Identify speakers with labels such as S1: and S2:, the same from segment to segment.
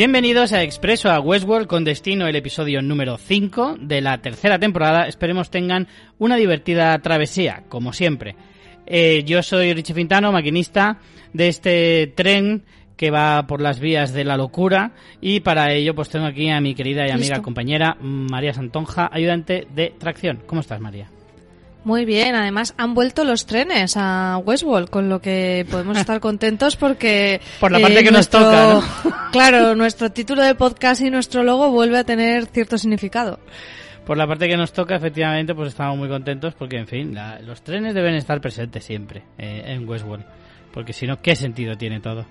S1: Bienvenidos a Expreso a Westworld con destino el episodio número 5 de la tercera temporada. Esperemos tengan una divertida travesía, como siempre. Eh, yo soy Richie Fintano, maquinista de este tren que va por las vías de la locura y para ello pues tengo aquí a mi querida y amiga
S2: Listo.
S1: compañera María Santonja, ayudante de tracción. ¿Cómo estás, María?
S2: Muy bien, además han vuelto los trenes a Westworld, con lo que podemos estar contentos porque... eh,
S1: Por la parte que nos toca,
S2: Claro, nuestro título de podcast y nuestro logo vuelve a tener cierto significado.
S1: Por la parte que nos toca, efectivamente, pues estamos muy contentos porque, en fin, la- los trenes deben estar presentes siempre eh, en Westworld. Porque si no, ¿qué sentido tiene todo?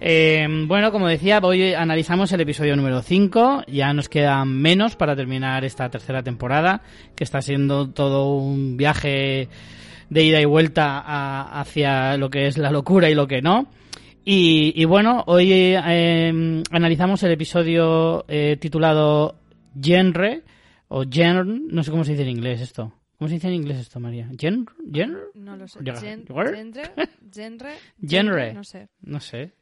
S1: Eh, bueno, como decía, hoy analizamos el episodio número 5. Ya nos quedan menos para terminar esta tercera temporada, que está siendo todo un viaje de ida y vuelta a- hacia lo que es la locura y lo que no. Y, y bueno, hoy eh, analizamos el episodio eh, titulado Genre, o Genre, no sé cómo se dice en inglés esto. ¿Cómo se dice en inglés esto, María? ¿Genre? ¿Genre?
S2: No lo sé. Genre, genre,
S1: Genre.
S2: no sé.
S1: No sé.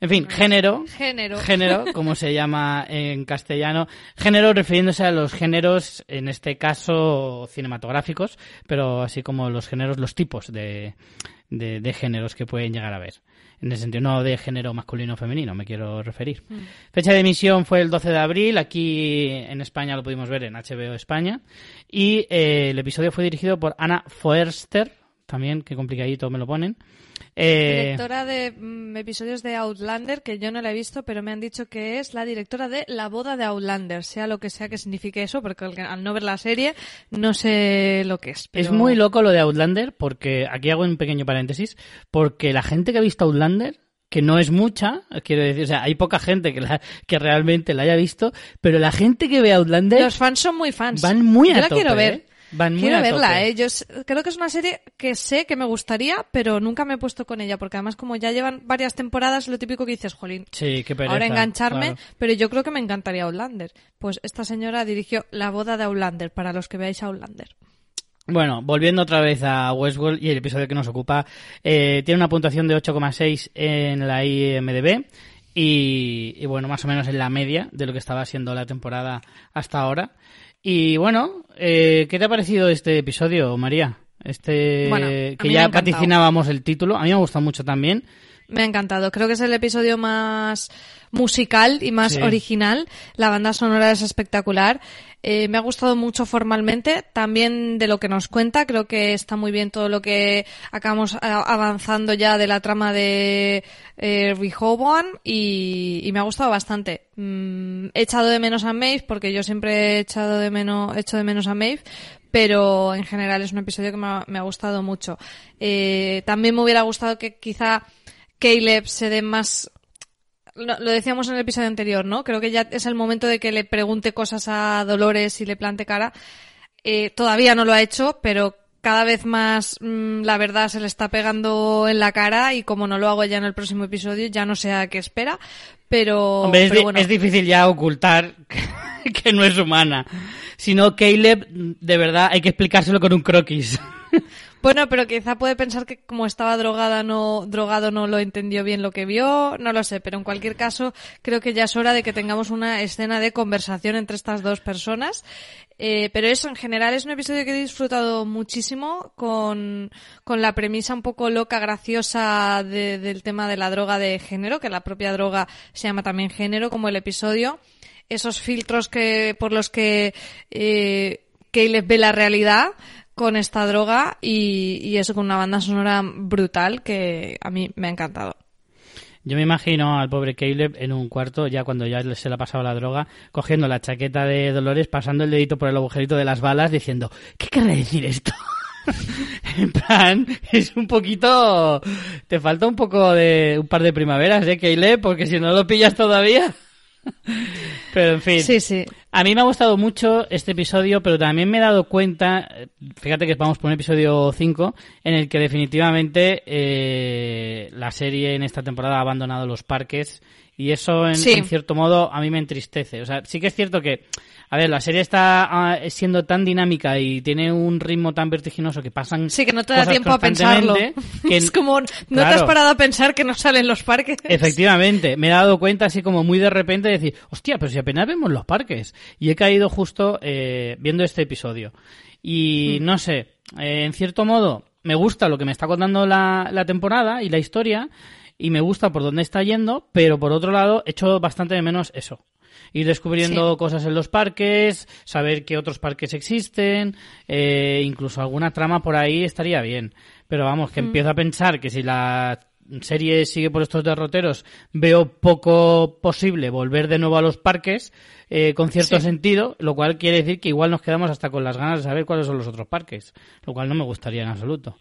S1: En fin, género.
S2: Género.
S1: Género, como se llama en castellano. Género refiriéndose a los géneros, en este caso cinematográficos, pero así como los géneros, los tipos de, de, de géneros que pueden llegar a ver. En el sentido, no de género masculino o femenino, me quiero referir. Fecha de emisión fue el 12 de abril, aquí en España lo pudimos ver en HBO España. Y eh, el episodio fue dirigido por Anna Foerster, también, qué complicadito me lo ponen. Eh,
S2: Directora de mm, episodios de Outlander, que yo no la he visto, pero me han dicho que es la directora de La boda de Outlander, sea lo que sea que signifique eso, porque al- no ver la serie no sé lo que es.
S1: Es muy loco lo de Outlander, porque aquí hago un pequeño paréntesis, porque la gente que ha visto Outlander, que no es mucha, quiero decir, o sea, hay poca gente que, la, que realmente la haya visto, pero la gente que ve Outlander
S2: Los fans son muy fans.
S1: van muy a
S2: Yo la
S1: tope.
S2: quiero ver.
S1: ¿eh? Van muy
S2: Quiero
S1: a
S2: verla,
S1: tope.
S2: ¿eh? Yo creo que es una serie que sé que me gustaría, pero nunca me he puesto con ella, porque además como ya llevan varias temporadas, lo típico que dices, jolín,
S1: Sí, qué pereza.
S2: ahora engancharme,
S1: claro.
S2: pero yo creo que me encantaría Outlander. Pues esta señora dirigió La boda de Outlander, para los que veáis Outlander.
S1: Bueno, volviendo otra vez a Westworld y el episodio que nos ocupa, eh, tiene una puntuación de 8,6 en la IMDB y, y bueno, más o menos en la media de lo que estaba siendo la temporada hasta ahora. Y bueno, eh, ¿qué te ha parecido este episodio, María? Este
S2: Bueno,
S1: que ya vaticinábamos el título. A mí me ha gustado mucho también.
S2: Me ha encantado. Creo que es el episodio más musical y más
S1: Sí.
S2: original. La banda sonora es espectacular. Eh, me ha gustado mucho formalmente. También de lo que nos cuenta. Creo que está muy bien todo lo que acabamos avanzando ya de la trama de eh, Rehoboam y, y me ha gustado bastante. Mm, he echado de menos a Maeve porque yo siempre he echado de menos, echo de menos a Maeve. Pero en general es un episodio que me ha, me ha gustado mucho. Eh, también me hubiera gustado que quizá Caleb se dé más lo, lo decíamos en el episodio anterior, ¿no? Creo que ya es el momento de que le pregunte cosas a Dolores y le plante cara. Eh, todavía no lo ha hecho, pero cada vez más mm, la verdad se le está pegando en la cara y como no lo hago ya en el próximo episodio, ya no sé a qué espera. Pero,
S1: Hombre, es,
S2: pero
S1: di-
S2: bueno,
S1: es difícil ya ocultar que, que no es humana. Si no, Caleb, de verdad, hay que explicárselo con un croquis.
S2: Bueno, pero quizá puede pensar que como estaba drogada no, drogado no lo entendió bien lo que vio, no lo sé, pero en cualquier caso creo que ya es hora de que tengamos una escena de conversación entre estas dos personas. Eh, pero eso en general es un episodio que he disfrutado muchísimo con, con la premisa un poco loca, graciosa de- del tema de la droga de género, que la propia droga se llama también género, como el episodio. Esos filtros que, por los que, eh, Caleb ve la realidad con esta droga y, y eso con una banda sonora brutal que a mí me ha encantado.
S1: Yo me imagino al pobre Caleb en un cuarto, ya cuando ya se le ha pasado la droga, cogiendo la chaqueta de Dolores, pasando el dedito por el agujerito de las balas, diciendo, ¿qué querrá decir esto? en plan, es un poquito... Te falta un poco de... un par de primaveras, ¿eh, Caleb? Porque si no lo pillas todavía... Pero en fin.
S2: Sí, sí.
S1: A mí me ha gustado mucho este episodio, pero también me he dado cuenta, fíjate que vamos por un episodio 5, en el que definitivamente eh, la serie en esta temporada ha abandonado los parques y eso en,
S2: Sí.
S1: en cierto modo a mí me entristece. O sea, sí que es cierto que A ver, la serie está ah, siendo tan dinámica y tiene un ritmo tan vertiginoso que pasan.
S2: Sí, que no te da tiempo a pensarlo. Que, es como, no te has parado a pensar que no salen los parques.
S1: Efectivamente, me he dado cuenta así como muy de repente de decir, hostia, pero si apenas vemos los parques. Y he caído justo eh, viendo este episodio. Y mm. no sé, eh, en cierto modo, me gusta lo que me está contando la, la temporada y la historia y me gusta por dónde está yendo, pero por otro lado echo bastante de menos eso. Ir descubriendo cosas en los parques, saber qué otros parques existen, eh, incluso alguna trama por ahí estaría bien. Pero vamos, que mm. empiezo a pensar que si la serie sigue por estos derroteros, veo poco posible volver de nuevo a los parques eh, con cierto sentido, lo cual quiere decir que igual nos quedamos hasta con las ganas de saber cuáles son los otros parques, lo cual no me gustaría en absoluto.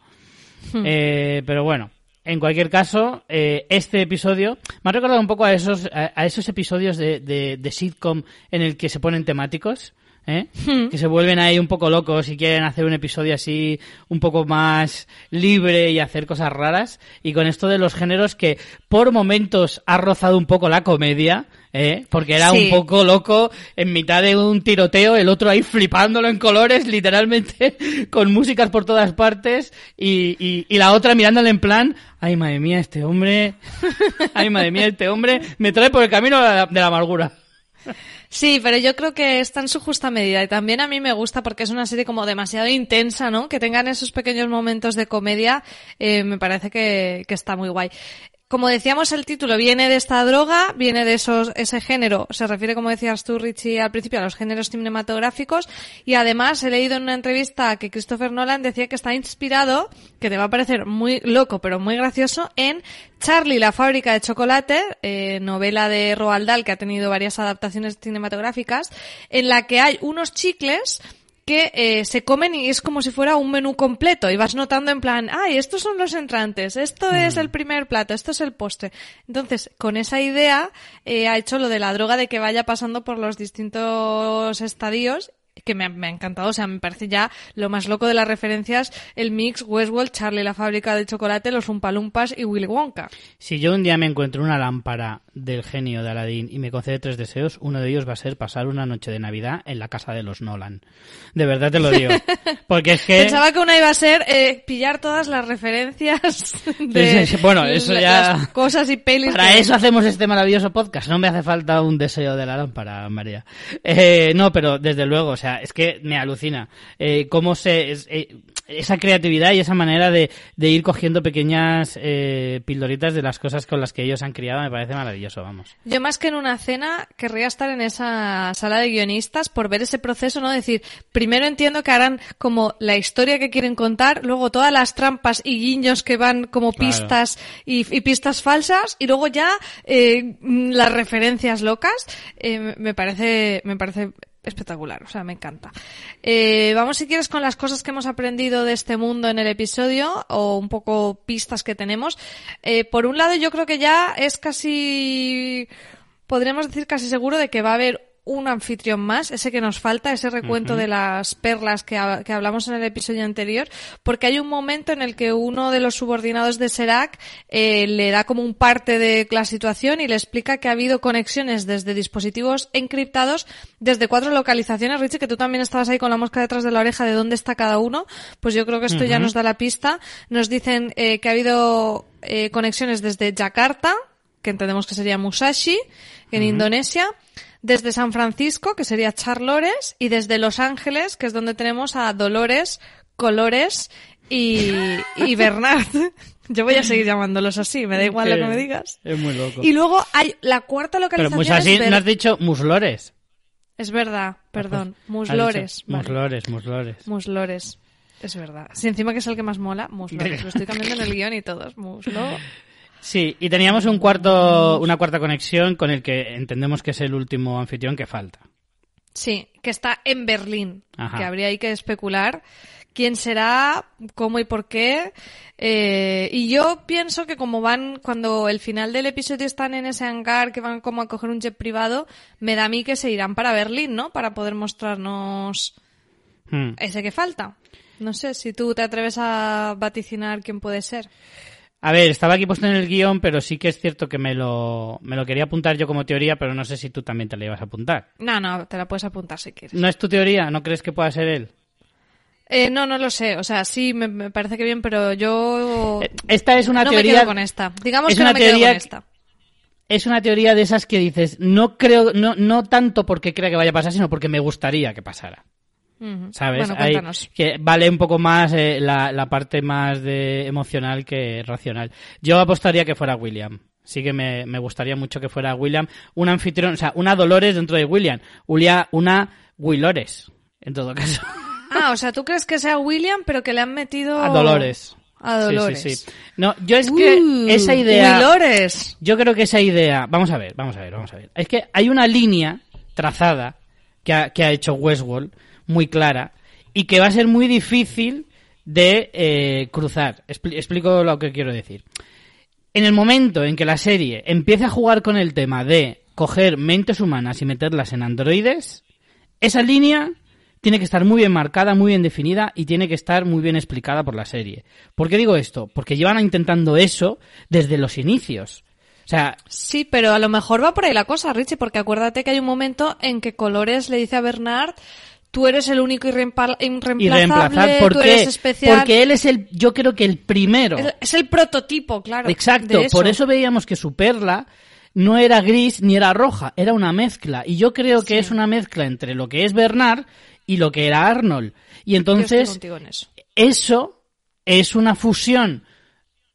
S1: Hmm. Eh, pero bueno, en cualquier caso, eh, este episodio me ha recordado un poco a esos, a, esos episodios de, de, de, sitcom en el que se ponen temáticos. ¿Eh? Hmm. que se vuelven ahí un poco locos y quieren hacer un episodio así un poco más libre y hacer cosas raras. Y con esto de los géneros que por momentos ha rozado un poco la comedia, ¿eh? porque era un poco loco en mitad de un tiroteo, el otro ahí flipándolo en colores, literalmente, con músicas por todas partes, y, y, y la otra mirándole en plan, ay madre mía, este hombre, ay madre mía, este hombre me trae por el camino de la amargura.
S2: Sí, pero yo creo que está en su justa medida y también a mí me gusta porque es una serie como demasiado intensa, ¿no? Que tengan esos pequeños momentos de comedia, eh, me parece que, que está muy guay. Como decíamos, el título viene de esta droga, viene de esos, ese género, se refiere, como decías tú, Richie, al principio, a los géneros cinematográficos, y además he leído en una entrevista que Christopher Nolan decía que está inspirado, que te va a parecer muy loco, pero muy gracioso, en Charlie, la fábrica de chocolate, eh, novela de Roald Dahl que ha tenido varias adaptaciones cinematográficas, en la que hay unos chicles que eh, se comen y es como si fuera un menú completo y vas notando en plan, ay, estos son los entrantes, esto es el mm. primer plato, esto es el postre. Entonces, con esa idea eh, ha hecho lo de la droga de que vaya pasando por los distintos estadios que me ha, me ha, encantado, o sea, me parece ya lo más loco de las referencias, el mix Westworld, Charlie la fábrica de chocolate, los Umpalumpas y Willy Wonka.
S1: Si yo un día me encuentro una lámpara del genio de Aladdin y me concede tres deseos, uno de ellos va a ser pasar una noche de Navidad en la casa de los Nolan. De verdad te lo digo. Porque es que...
S2: Pensaba que una iba a ser eh, pillar todas las referencias de
S1: bueno, eso ya...
S2: cosas y pelis.
S1: Para eso hacemos este maravilloso podcast. No me hace falta un deseo de la lámpara, María. Eh, no, pero desde luego, o sea, es que me alucina. Eh, cómo se... Eh, esa creatividad y esa manera de, de ir cogiendo pequeñas eh, pildoritas de las cosas con las que ellos han criado me parece maravilloso, vamos.
S2: Yo más que en una cena querría estar en esa sala de guionistas por ver ese proceso, ¿no? Decir, primero entiendo que harán como la historia que quieren contar, luego todas las trampas y guiños que van como pistas y, pistas falsas y luego ya eh, las referencias locas. Eh, me parece, me parece espectacular, o sea, me encanta. Eh, vamos si quieres con las cosas que hemos aprendido de este mundo en el episodio o un poco pistas que tenemos. Eh, por un lado, yo creo que ya es casi, podríamos decir casi seguro de que va a haber un anfitrión más, ese que nos falta, ese recuento de las perlas que, que, hablamos en el episodio anterior, porque hay un momento en el que uno de los subordinados de Serac eh, le da como un parte de la situación y le explica que ha habido conexiones desde dispositivos encriptados desde cuatro localizaciones. Richie, que tú también estabas ahí con la mosca detrás de la oreja de dónde está cada uno, pues yo creo que esto ya nos da la pista. Nos dicen eh, que ha habido eh, conexiones desde Yakarta, que entendemos que sería Musashi, en Indonesia, desde San Francisco, que sería Charlores, y desde Los Ángeles, que es donde tenemos a Dolores, Colores y, y Bernard. Yo voy a seguir llamándolos así, me da igual lo que me digas.
S1: Es muy loco.
S2: Y luego hay la cuarta localización.
S1: Pero pues así no has dicho muslores.
S2: Es verdad, perdón. Muslores.
S1: Muslores, muslores.
S2: Muslores. Es verdad. Si encima que es el que más mola, muslores. Lo estoy cambiando en el guion y todos. Muslo.
S1: Sí, y teníamos un cuarto, una cuarta conexión con el que entendemos que es el último anfitrión que falta.
S2: Sí, que está en Berlín, que habría ahí que especular quién será, cómo y por qué. Eh, y yo pienso que como van, cuando el final del episodio están en ese hangar, que van como a coger un jet privado, me da a mí que se irán para Berlín, ¿no? Para poder mostrarnos hmm. ese que falta. No sé si tú te atreves a vaticinar quién puede ser.
S1: A ver, estaba aquí puesto en el guion, pero sí que es cierto que me lo, me lo quería apuntar yo como teoría, pero no sé si tú también te la ibas a apuntar.
S2: No, no, te la puedes apuntar si quieres.
S1: ¿No es tu teoría? ¿No crees que pueda ser él?
S2: Eh, no, no lo sé. O sea, sí, me, me parece que bien, pero yo...
S1: Eh, Esta es una
S2: no
S1: teoría...
S2: me quedo con esta. Digamos
S1: es
S2: que
S1: una
S2: no me quedo con esta.
S1: Es una teoría de esas que dices, no creo, no, no tanto porque crea que vaya a pasar, sino porque me gustaría que pasara. ¿Sabes?
S2: Bueno,
S1: Hay- que vale un poco más eh, la, la parte más de emocional que racional. Yo apostaría que fuera William. Sí que me, me gustaría mucho que fuera William. Un anfitrión, o sea, una Dolores dentro de William. Ulia- una Willores, en todo caso.
S2: Ah, o sea, ¿tú crees que sea William, pero que le han metido...
S1: A Dolores.
S2: A Dolores.
S1: Sí, sí, sí. No, yo es que
S2: Uh,
S1: esa idea...
S2: Willores.
S1: Yo creo que esa idea, vamos a ver, vamos a ver, vamos a ver. Es que hay una línea trazada que ha, que ha hecho Westworld muy clara y que va a ser muy difícil de eh, cruzar. Expli- explico lo que quiero decir. En el momento en que la serie empiece a jugar con el tema de coger mentes humanas y meterlas en androides, esa línea tiene que estar muy bien marcada, muy bien definida y tiene que estar muy bien explicada por la serie. ¿Por qué digo esto? Porque llevan intentando eso desde los inicios. O sea,
S2: Sí, pero a lo mejor va por ahí la cosa, Richie, porque acuérdate que hay un momento en que Colores le dice a Bernard, tú eres el único irreemplazable,
S1: reemplazar, ¿por
S2: tú
S1: qué?
S2: eres especial.
S1: Porque él es el, yo creo que el primero.
S2: Es- Es el prototipo, claro.
S1: Exacto, por eso veíamos que su perla no era gris ni era roja, era una mezcla. Y yo creo que es una mezcla entre lo que es Bernard y lo que era Arnold. Y entonces,
S2: contigo en eso.
S1: eso es una fusión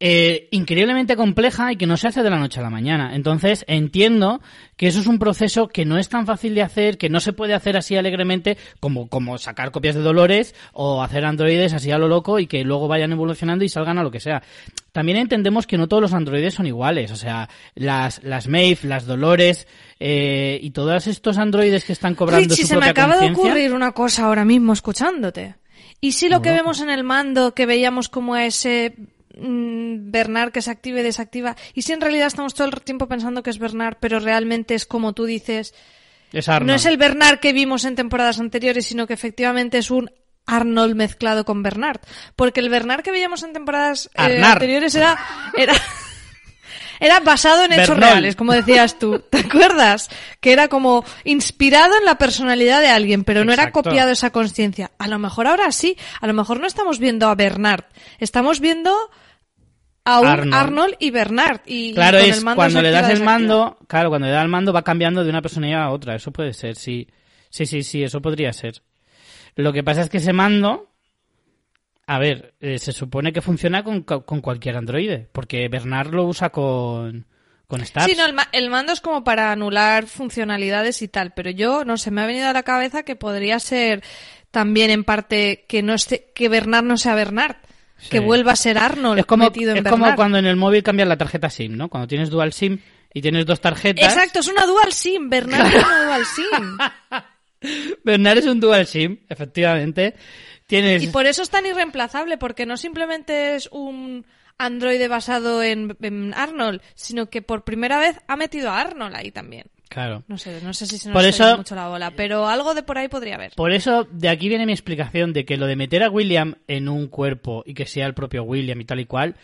S1: eh, increíblemente compleja y que no se hace de la noche a la mañana. Entonces entiendo que eso es un proceso que no es tan fácil de hacer, que no se puede hacer así alegremente como, como sacar copias de Dolores o hacer androides así a lo loco y que luego vayan evolucionando y salgan a lo que sea. También entendemos que no todos los androides son iguales, o sea, las, las Maeve, las Dolores eh, y todos estos androides que están cobrando
S2: Richie,
S1: su
S2: se me
S1: propia
S2: acaba de ocurrir una cosa ahora mismo escuchándote. ¿Y si lo que vemos en el mando, que veíamos como ese mm, Bernard que se activa y desactiva, y si en realidad estamos todo el tiempo pensando que es Bernard, pero realmente es como tú dices,
S1: Es Arnold.
S2: no es el Bernard que vimos en temporadas anteriores, sino que efectivamente es un Arnold mezclado con Bernard. Porque el Bernard que veíamos en temporadas eh, anteriores era, era, era basado en hechos reales, como decías tú. ¿Te acuerdas? Que era como inspirado en la personalidad de alguien, pero no era copiado esa conciencia. A lo mejor ahora sí. A lo mejor no estamos viendo a Bernard. Estamos viendo a un
S1: Arnold.
S2: Arnold, y Bernard. Y, y
S1: Claro,
S2: con
S1: es
S2: el mando
S1: cuando le das el mando, claro, cuando le das el mando va cambiando de una personalidad a otra, eso puede ser, sí. Sí, sí, sí, eso podría ser. Lo que pasa es que ese mando, a ver, eh, se supone que funciona con, con cualquier androide, porque Bernard lo usa con, con Stars.
S2: Sí, no, el, ma- el mando es como para anular funcionalidades y tal, pero yo, no sé, me ha venido a la cabeza que podría ser también en parte que no esté, que Bernard no sea Bernard, que vuelva a ser Arnold
S1: es como,
S2: metido en
S1: es como cuando en el móvil cambias la tarjeta SIM, ¿no? Cuando tienes dual SIM y tienes dos tarjetas.
S2: Exacto, es una dual SIM, Bernard es una dual SIM.
S1: Bernard es un dual SIM, efectivamente. Tienes...
S2: Y por eso es tan irreemplazable, porque no simplemente es un androide basado en, en Arnold, sino que por primera vez ha metido a Arnold ahí también.
S1: Claro.
S2: No sé, no sé si se nos
S1: Por eso-
S2: mucho la bola, pero algo de por ahí podría haber.
S1: Por eso, de aquí viene mi explicación de que lo de meter a William en un cuerpo y que sea el propio William y tal y cual,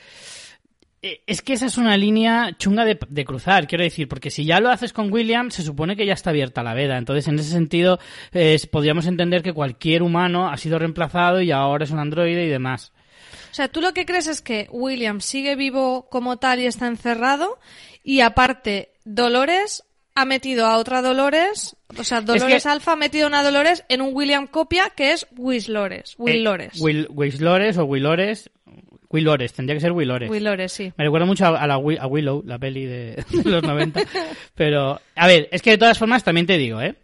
S1: eh, es que esa es una línea chunga de, de cruzar, quiero decir, porque si ya lo haces con William, se supone que ya está abierta la veda. Entonces, en ese sentido, eh, podríamos entender que cualquier humano ha sido reemplazado y ahora es un androide y demás.
S2: O sea, tú lo que crees es que William sigue vivo como tal y está encerrado y aparte Dolores ha metido a otra Dolores, o sea, Dolores
S1: que-
S2: Alfa ha metido una Dolores en un William copia que es Wislores, Willores.
S1: Eh, Will, Willores o Willores. Willores, tendría que ser Willores.
S2: Willores, sí.
S1: Me recuerda mucho a, a la, a Willow, la peli de, de los 90. Pero, a ver, es que de todas formas también te digo, ¿eh?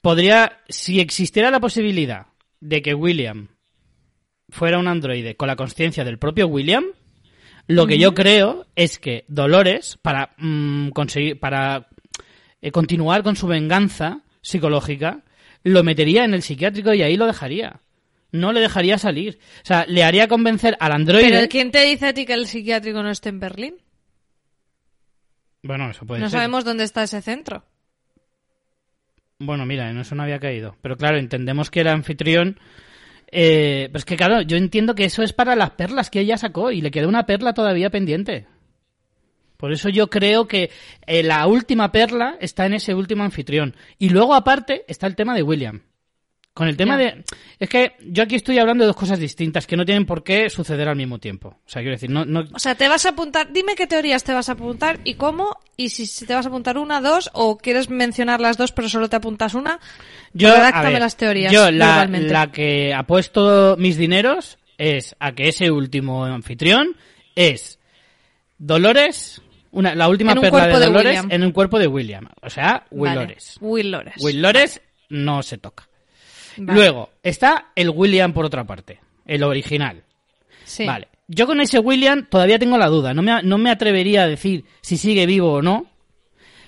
S1: Podría, si existiera la posibilidad de que William fuera un androide con la conciencia del propio William, lo que yo creo es que Dolores, para mm, conseguir, para eh, continuar con su venganza psicológica, lo metería en el psiquiátrico y ahí lo dejaría. No le dejaría salir. O sea, le haría convencer al androide.
S2: Pero ¿quién te dice a ti que el psiquiátrico no esté en Berlín?
S1: Bueno, eso puede
S2: no
S1: ser.
S2: sabemos dónde está ese centro.
S1: Bueno, mira, en eso no había caído. Pero claro, entendemos que el anfitrión Eh, pues que claro, yo entiendo que eso es para las perlas que ella sacó y le queda una perla todavía pendiente. Por eso yo creo que eh, la última perla está en ese último anfitrión. Y luego aparte está el tema de William. Con el tema de... Es que yo aquí estoy hablando de dos cosas distintas que no tienen por qué suceder al mismo tiempo. O sea, quiero decir, no... no...
S2: O sea, te vas a apuntar... Dime qué teorías te vas a apuntar y cómo, y si, te vas a apuntar una, dos, o quieres mencionar las dos pero solo te apuntas una.
S1: Yo, las teorías. Yo, la, la que ha puesto mis dineros es a que ese último anfitrión es Dolores... Una, la última perla de Dolores en un cuerpo de William. O sea, Will Lores.
S2: Will Lores.
S1: Will Lores no se toca. Luego, está el William por otra parte, el original. Sí. Vale. Yo con ese William todavía tengo la duda. No me, no me atrevería a decir si sigue vivo o no.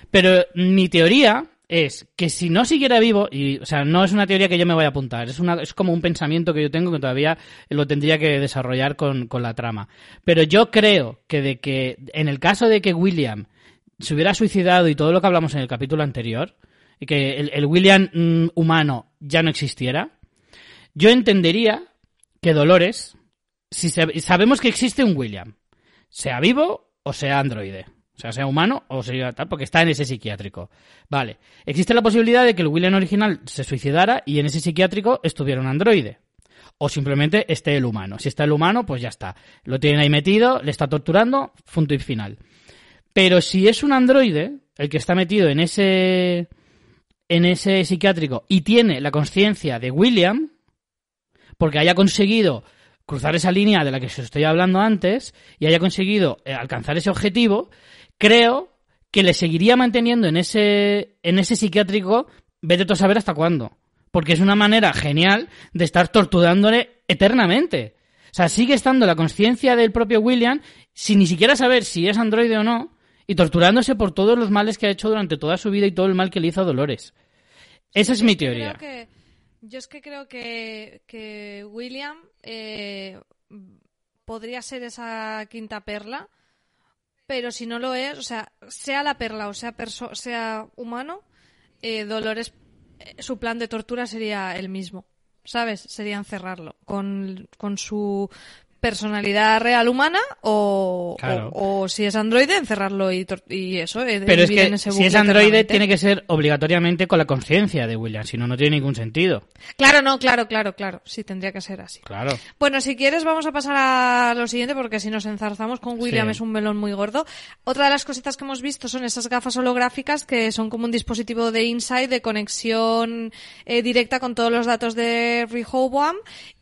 S1: Pero mi teoría es que si no siguiera vivo, y, o sea, no es una teoría que yo me voy a apuntar, es, una, es como un pensamiento que yo tengo que todavía lo tendría que desarrollar con, con la trama. Pero yo creo que de que, en el caso de que William se hubiera suicidado y todo lo que hablamos en el capítulo anterior, y que el, William mm, humano ya no existiera, yo entendería que Dolores, si sabemos que existe un William, sea vivo o sea androide, o sea, sea humano o sea tal, porque está en ese psiquiátrico. Vale, existe la posibilidad de que el William original se suicidara y en ese psiquiátrico estuviera un androide. O simplemente esté el humano. Si está el humano, pues ya está. Lo tienen ahí metido, le está torturando, punto y final. Pero si es un androide, el que está metido en ese en ese psiquiátrico y tiene la conciencia de William, porque haya conseguido cruzar esa línea de la que os estoy hablando antes y haya conseguido eh, alcanzar ese objetivo, creo que le seguiría manteniendo en ese, en ese psiquiátrico, vete tú a saber hasta cuándo. Porque es una manera genial de estar torturándole eternamente. O sea, sigue estando la conciencia del propio William sin ni siquiera saber si es androide o no, y torturándose por todos los males que ha hecho durante toda su vida y todo el mal que le hizo a Dolores. Esa es mi teoría.
S2: yo es que creo que, William eh, podría ser esa quinta perla, pero si no lo es, o sea, sea la perla o sea, sea humano, eh, Dolores, eh, su plan de tortura sería el mismo. ¿Sabes? Sería encerrarlo con, con su personalidad real humana o, o, si es androide encerrarlo y, y eso.
S1: Eh, Pero es que si es androide tiene que ser obligatoriamente con la conciencia de William, si no, no tiene ningún sentido.
S2: Claro, no, claro, claro, claro. Sí, tendría que ser así.
S1: Claro.
S2: Bueno, si quieres vamos a pasar a lo siguiente porque si nos enzarzamos con William es un melón muy gordo. Otra de las cositas que hemos visto son esas gafas holográficas que son como un dispositivo de Insight de conexión eh, directa con todos los datos de Rehoboam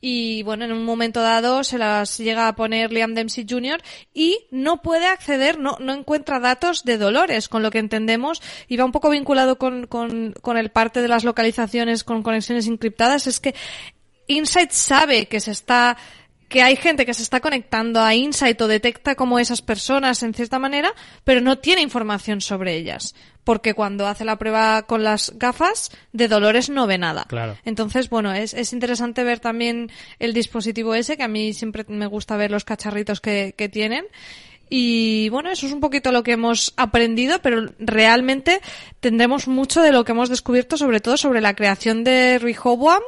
S2: y bueno, en un momento dado se las llega a poner Liam Dempsey Jr. y no puede acceder, no, no encuentra datos de Dolores, con lo que entendemos, y va un poco vinculado con, con, el parte de las localizaciones con conexiones encriptadas, es que Insight sabe que se está que hay gente que se está conectando a Insight o detecta como esas personas en cierta manera, pero no tiene información sobre ellas. Porque cuando hace la prueba con las gafas, de Dolores no ve nada.
S1: Claro.
S2: Entonces, bueno, es, es interesante ver también el dispositivo ese, que a mí siempre me gusta ver los cacharritos que, que tienen. Y bueno, eso es un poquito lo que hemos aprendido, pero realmente tendremos mucho de lo que hemos descubierto, sobre todo sobre la creación de Rehoboam,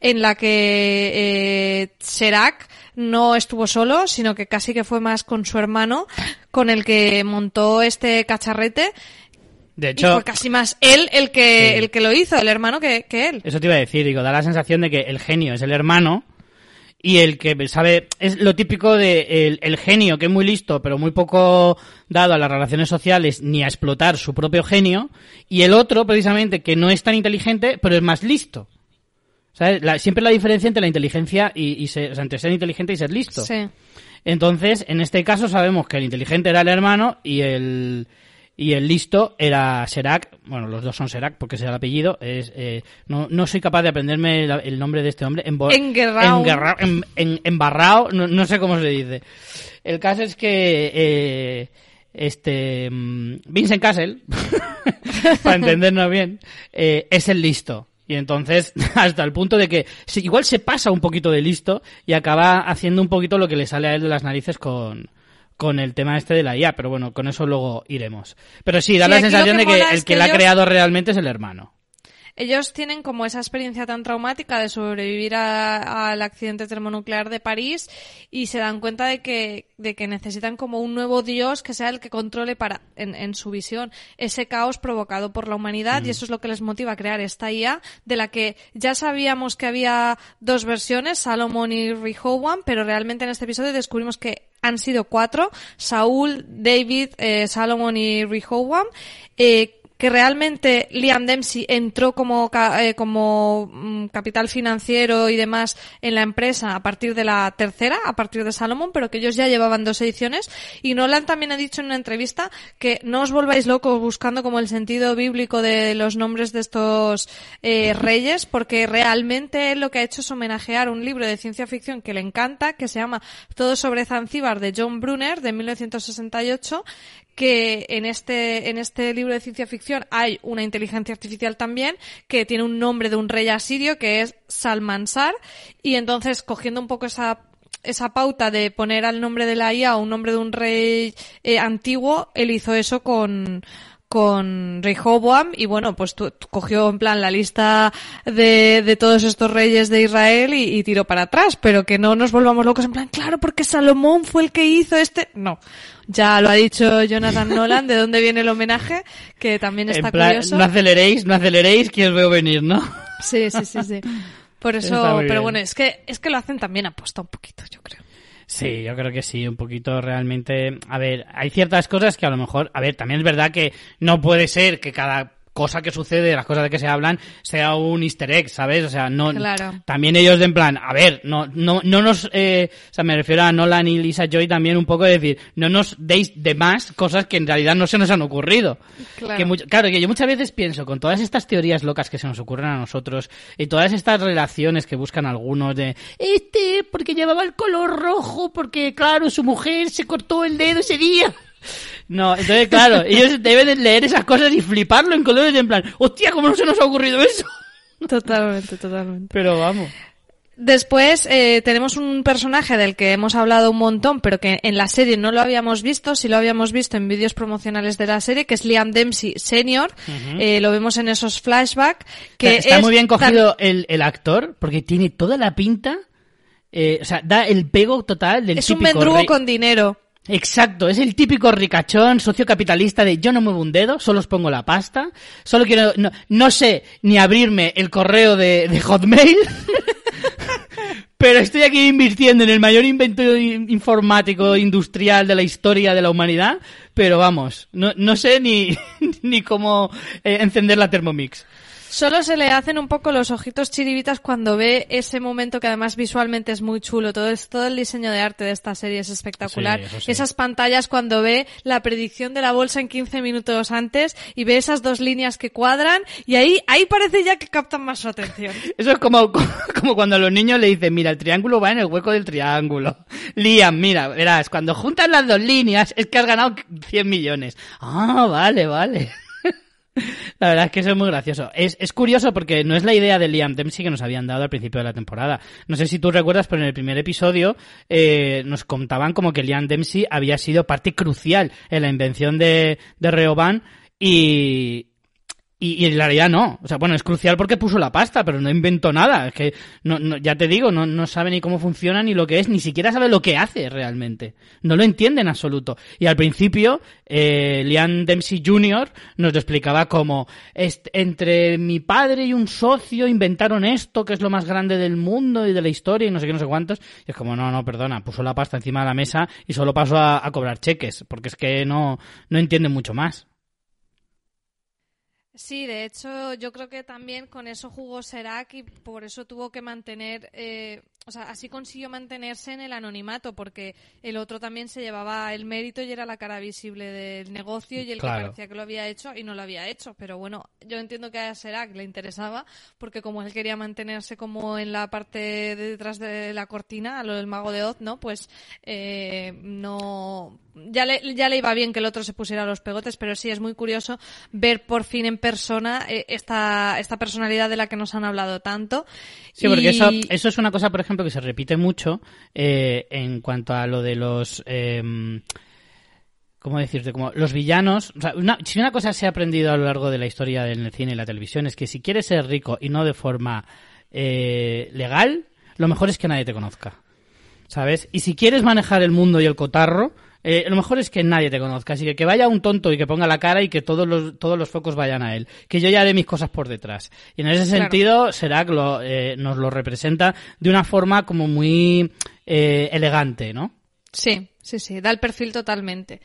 S2: en la que eh, Serac no estuvo solo, sino que casi que fue más con su hermano, con el que montó este cacharrete.
S1: De hecho,
S2: fue casi más él el que, el que lo hizo, el hermano, que, que él.
S1: Eso te iba a decir, digo, da la sensación de que el genio es el hermano, y el que sabe es lo típico de el, genio que es muy listo pero muy poco dado a las relaciones sociales ni a explotar su propio genio y el otro precisamente que no es tan inteligente pero es más listo ¿Sabes? siempre la diferencia entre la inteligencia y, ser, o sea, entre ser inteligente y ser listo
S2: sí.
S1: entonces en este caso sabemos que el inteligente era el hermano y el y el listo era Serac, bueno, los dos son Serac porque es el apellido, es, eh, no, no soy capaz de aprenderme el, nombre de este hombre. En en, en, embarrao, no, no, sé cómo se dice. El caso es que eh, este mm, Vincent Castle, para entendernos bien, eh, es el listo. Y entonces, hasta el punto de que igual se pasa un poquito de listo y acaba haciendo un poquito lo que le sale a él de las narices con, con el tema este de la IA, pero bueno, con eso luego iremos. Pero sí, da la sensación de que el que, la ha creado realmente es el hermano.
S2: Ellos tienen como esa experiencia tan traumática de sobrevivir al accidente termonuclear de París y se dan cuenta de que, de que necesitan como un nuevo dios que sea el que controle para, en, en su visión, ese caos provocado por la humanidad y mm. eso es lo que les motiva a crear esta IA de la que ya sabíamos que había dos versiones, Salomon y Rehoboam, pero realmente en este episodio descubrimos que han sido cuatro, Saúl, David, eh, Salomon y Rehoboam, eh, que realmente Liam Dempsey entró como, eh, como mm, capital financiero y demás en la empresa a partir de la tercera, a partir de Salomon, pero que ellos ya llevaban dos ediciones. Y Nolan también ha dicho en una entrevista que no os volváis locos buscando como el sentido bíblico de los nombres de estos eh, reyes, porque realmente lo que ha hecho es homenajear un libro de ciencia ficción que le encanta, que se llama Todo sobre Zanzíbar de John Brunner de 1968, que en este, en este libro de ciencia ficción hay una inteligencia artificial también que tiene un nombre de un rey asirio que es Salmansar y entonces cogiendo un poco esa esa pauta de poner al nombre de la IA un nombre de un rey eh, antiguo, él hizo eso con, con Rehoboam y bueno, pues cogió en plan la lista de, de todos estos reyes de Israel y, y, tiró para atrás, pero que no nos volvamos locos en plan, claro, porque Salomón fue el que hizo este. No, ya lo ha dicho Jonathan Nolan, de dónde viene el homenaje, que también está curioso.
S1: No aceleréis, no aceleréis, que os veo venir, ¿no?
S2: Sí, sí, sí, sí. Por eso, pero bueno, es que, es que lo hacen también aposta un poquito, yo creo.
S1: Sí, yo creo que sí, un poquito realmente. A ver, hay ciertas cosas que a lo mejor, a ver, también es verdad que no puede ser que cada cosa que sucede, las cosas de que se hablan, sea un easter egg, ¿sabes? O sea, no, también ellos de en plan, a ver, no, no, no nos, eh, o sea, me refiero a Nolan y Lisa Joy también un poco de decir, no nos deis de más cosas que en realidad no se nos han ocurrido. Claro. Que claro, que yo muchas veces pienso, con todas estas teorías locas que se nos ocurren a nosotros, y todas estas relaciones que buscan algunos de, este, porque llevaba el color rojo, porque claro, su mujer se cortó el dedo ese día. No, entonces claro, ellos deben leer esas cosas y fliparlo en colores en plan, hostia, ¿cómo no se nos ha ocurrido eso?
S2: Totalmente, totalmente.
S1: Pero vamos.
S2: Después eh, tenemos un personaje del que hemos hablado un montón, pero que en la serie no lo habíamos visto, sí lo habíamos visto en vídeos promocionales de la serie, que es Liam Dempsey Senior. eh, lo vemos en esos flashbacks. Que
S1: está, muy bien cogido el, el, actor, porque tiene toda la pinta, eh, o sea, da el pego total del
S2: Es un mendrugo con dinero.
S1: Exacto, es el típico ricachón sociocapitalista de yo no muevo un dedo, solo os pongo la pasta, solo quiero, no, no sé ni abrirme el correo de, Hotmail, pero estoy aquí invirtiendo en el mayor invento informático industrial de la historia de la humanidad, pero vamos, no, no sé ni, ni cómo eh, encender la Thermomix.
S2: Solo se le hacen un poco los ojitos chiribitas cuando ve ese momento que además visualmente es muy chulo. Todo, es, todo el diseño de arte de esta serie es espectacular. Esas pantallas cuando ve la predicción de la bolsa en 15 minutos antes y ve esas dos líneas que cuadran y ahí, ahí parece ya que captan más su atención.
S1: Eso es como, como cuando a los niños le dicen, mira, el triángulo va en el hueco del triángulo. Liam, mira, verás, cuando juntas las dos líneas es que has ganado 100 millones. Ah, vale, vale. La verdad es que eso es muy gracioso. Es, es curioso porque no es la idea de Liam Dempsey que nos habían dado al principio de la temporada. No sé si tú recuerdas, pero en el primer episodio eh, nos contaban como que Liam Dempsey había sido parte crucial en la invención de, de Rehoban y, y, en realidad no. O sea, bueno, es crucial porque puso la pasta, pero no inventó nada. Es que, no, no, ya te digo, no, no sabe ni cómo funciona, ni lo que es, ni siquiera sabe lo que hace realmente. No lo entiende en absoluto. Y al principio, eh, Liam Dempsey Jr. nos lo explicaba como, entre mi padre y un socio inventaron esto, que es lo más grande del mundo y de la historia y no sé qué, no sé cuántos. Y es como, no, no, perdona, puso la pasta encima de la mesa y solo pasó a, a cobrar cheques, porque es que no, no entiende mucho más.
S2: Sí, de hecho, yo creo que también con eso jugó Serac y por eso tuvo que mantener, eh, o sea, así consiguió mantenerse en el anonimato, porque el otro también se llevaba el mérito y era la cara visible del negocio y el que parecía que lo había hecho y no lo había hecho. Pero bueno, yo entiendo que a Serac le interesaba, porque como él quería mantenerse como en la parte de detrás de la cortina, a lo del mago de Oz, ¿no? Pues eh, no ya le, ya le iba bien que el otro se pusiera los pegotes, pero sí es muy curioso ver por fin en persona eh, esta, esta personalidad de la que nos han hablado tanto.
S1: Sí, porque eso, eso es una cosa, por ejemplo, que se repite mucho eh, en cuanto a lo de los... Eh, ¿Cómo decirte? Como los villanos. O sea, si una cosa se ha aprendido a lo largo de la historia del cine y la televisión es que si quieres ser rico y no de forma eh, legal, lo mejor es que nadie te conozca. ¿Sabes? Y si quieres manejar el mundo y el cotarro, eh, lo mejor es que nadie te conozca. Así que que vaya un tonto y que ponga la cara y que todos los, todos los focos vayan a él. Que yo ya haré mis cosas por detrás. Y en ese sentido, Serac lo, eh, nos lo representa de una forma como muy eh, elegante, ¿no?
S2: Sí, sí, sí. Da el perfil totalmente.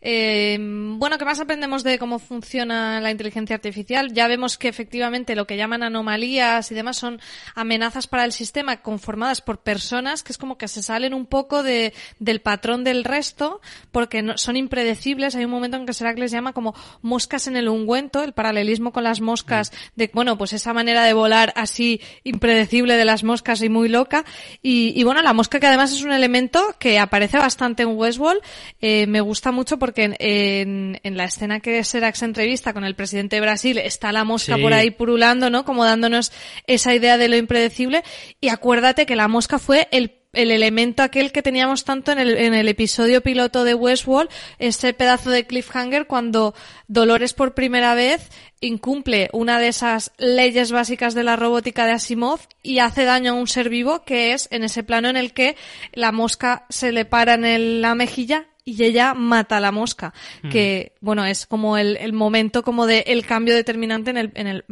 S2: Eh, bueno, ¿qué más aprendemos de cómo funciona la inteligencia artificial? Ya vemos que efectivamente lo que llaman anomalías y demás son amenazas para el sistema conformadas por personas que es como que se salen un poco de, del patrón del resto porque no, son impredecibles. Hay un momento en que Serac les llama como moscas en el ungüento, el paralelismo con las moscas, de, bueno, pues esa manera de volar así impredecible de las moscas y muy loca. Y, y bueno, la mosca que además es un elemento que aparece bastante en Westworld, eh, me gusta mucho porque porque en, en, la escena que Serac se entrevista con el presidente de Brasil está la mosca por ahí purulando, ¿no? Como dándonos esa idea de lo impredecible. Y acuérdate que la mosca fue el el elemento aquel que teníamos tanto en el, en el episodio piloto de Westworld, ese pedazo de cliffhanger cuando Dolores por primera vez incumple una de esas leyes básicas de la robótica de Asimov y hace daño a un ser vivo que es en ese plano en el que la mosca se le para en la mejilla y ella mata a la mosca, mm. que bueno, es como el, el momento como de el cambio determinante en el, en el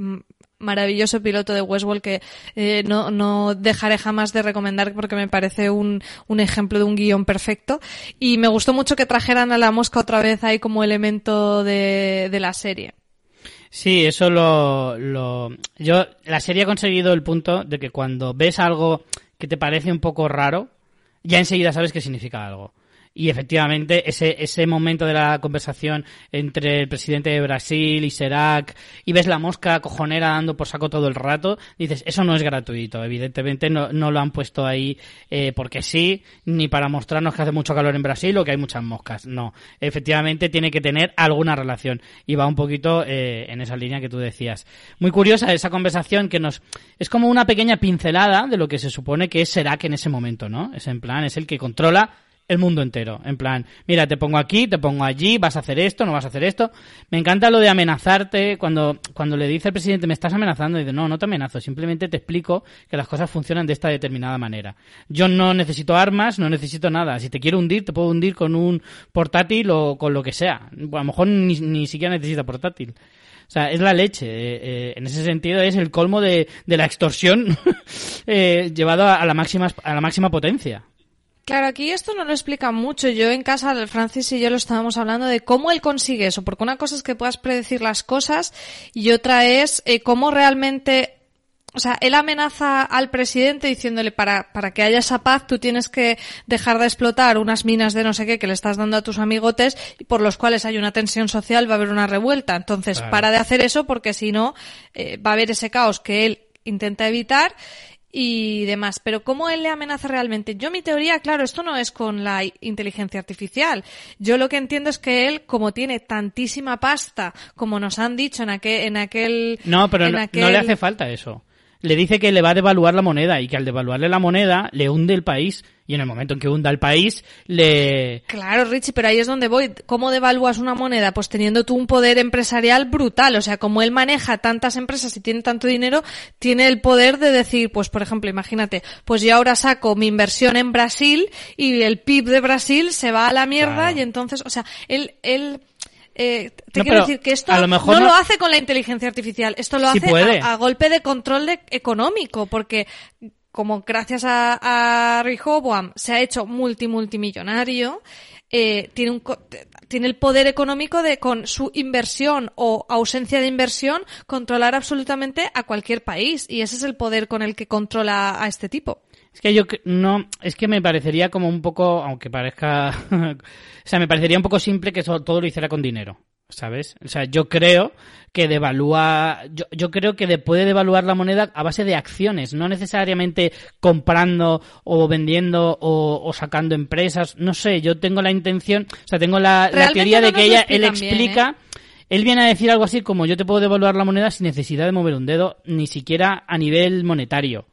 S2: maravilloso piloto de Westworld que eh, no, no dejaré jamás de recomendar porque me parece un, un ejemplo de un guion perfecto y me gustó mucho que trajeran a la mosca otra vez ahí como elemento de, de la serie.
S1: Sí, eso lo, lo... Yo, la serie ha conseguido el punto de que cuando ves algo que te parece un poco raro, ya enseguida sabes que significa algo. Y efectivamente, ese, ese momento de la conversación entre el presidente de Brasil y Serac, y ves la mosca cojonera dando por saco todo el rato, dices, eso no es gratuito. Evidentemente no, no lo han puesto ahí eh, porque sí, ni para mostrarnos que hace mucho calor en Brasil o que hay muchas moscas. No. Efectivamente tiene que tener alguna relación. Y va un poquito eh, en esa línea que tú decías. Muy curiosa esa conversación que nos. Es como una pequeña pincelada de lo que se supone que es Serac en ese momento, ¿no? Es en plan, es el que controla el mundo entero. En plan, mira, te pongo aquí, te pongo allí, vas a hacer esto, no vas a hacer esto. Me encanta lo de amenazarte cuando, cuando le dice al presidente, me estás amenazando, y dice, no, no te amenazo, simplemente te explico que las cosas funcionan de esta determinada manera. Yo no necesito armas, no necesito nada. Si te quiero hundir, te puedo hundir con un portátil o con lo que sea. A lo mejor ni, ni siquiera necesita portátil. O sea, es la leche. Eh, eh, en ese sentido es el colmo de, de la extorsión eh, llevado a, la máxima, a la máxima potencia.
S2: Claro, aquí esto no lo explica mucho. Yo en casa, Francis y yo lo estábamos hablando de cómo él consigue eso, porque una cosa es que puedas predecir las cosas y otra es eh, cómo realmente o sea, él amenaza al presidente diciéndole para, para que haya esa paz tú tienes que dejar de explotar unas minas de no sé qué que le estás dando a tus amigotes y por los cuales hay una tensión social, va a haber una revuelta. Entonces, para de hacer eso porque si no, eh, va a haber ese caos que él intenta evitar y demás. Pero ¿cómo él le amenaza realmente? Yo mi teoría, claro, esto no es con la inteligencia artificial. Yo lo que entiendo es que él, como tiene tantísima pasta, como nos han dicho en aquel... En aquel
S1: no, pero no, no le hace falta eso le dice que le va a devaluar la moneda y que al devaluarle la moneda le hunde el país y en el momento en que hunda el país le...
S2: Claro, Richie, pero ahí es donde voy. ¿Cómo devalúas una moneda? Pues teniendo tú un poder empresarial brutal. O sea, como él maneja tantas empresas y tiene tanto dinero, tiene el poder de decir, pues por ejemplo, imagínate, pues yo ahora saco mi inversión en Brasil y el PIB de Brasil se va a la mierda y entonces, o sea, él, él eh, te quiero decir que esto no, lo hace con la inteligencia artificial, esto lo hace a, golpe de control económico, porque como gracias a, a se ha hecho multimultimillonario, eh, tiene, un, tiene el poder económico de con su inversión o ausencia de inversión controlar absolutamente a cualquier país y ese es el poder con el que controla a este tipo.
S1: Es que yo no, es que me parecería como un poco, aunque parezca, o sea, me parecería un poco simple que todo lo hiciera con dinero, ¿sabes? O sea, yo creo que devalúa, yo, yo creo que puede devaluar la moneda a base de acciones, no necesariamente comprando o vendiendo o, sacando empresas, no sé, yo tengo la intención, o sea, tengo la, teoría de que ella, él explica, ¿eh? Él viene a decir algo así como yo te puedo devaluar la moneda sin necesidad de mover un dedo, ni siquiera a nivel monetario.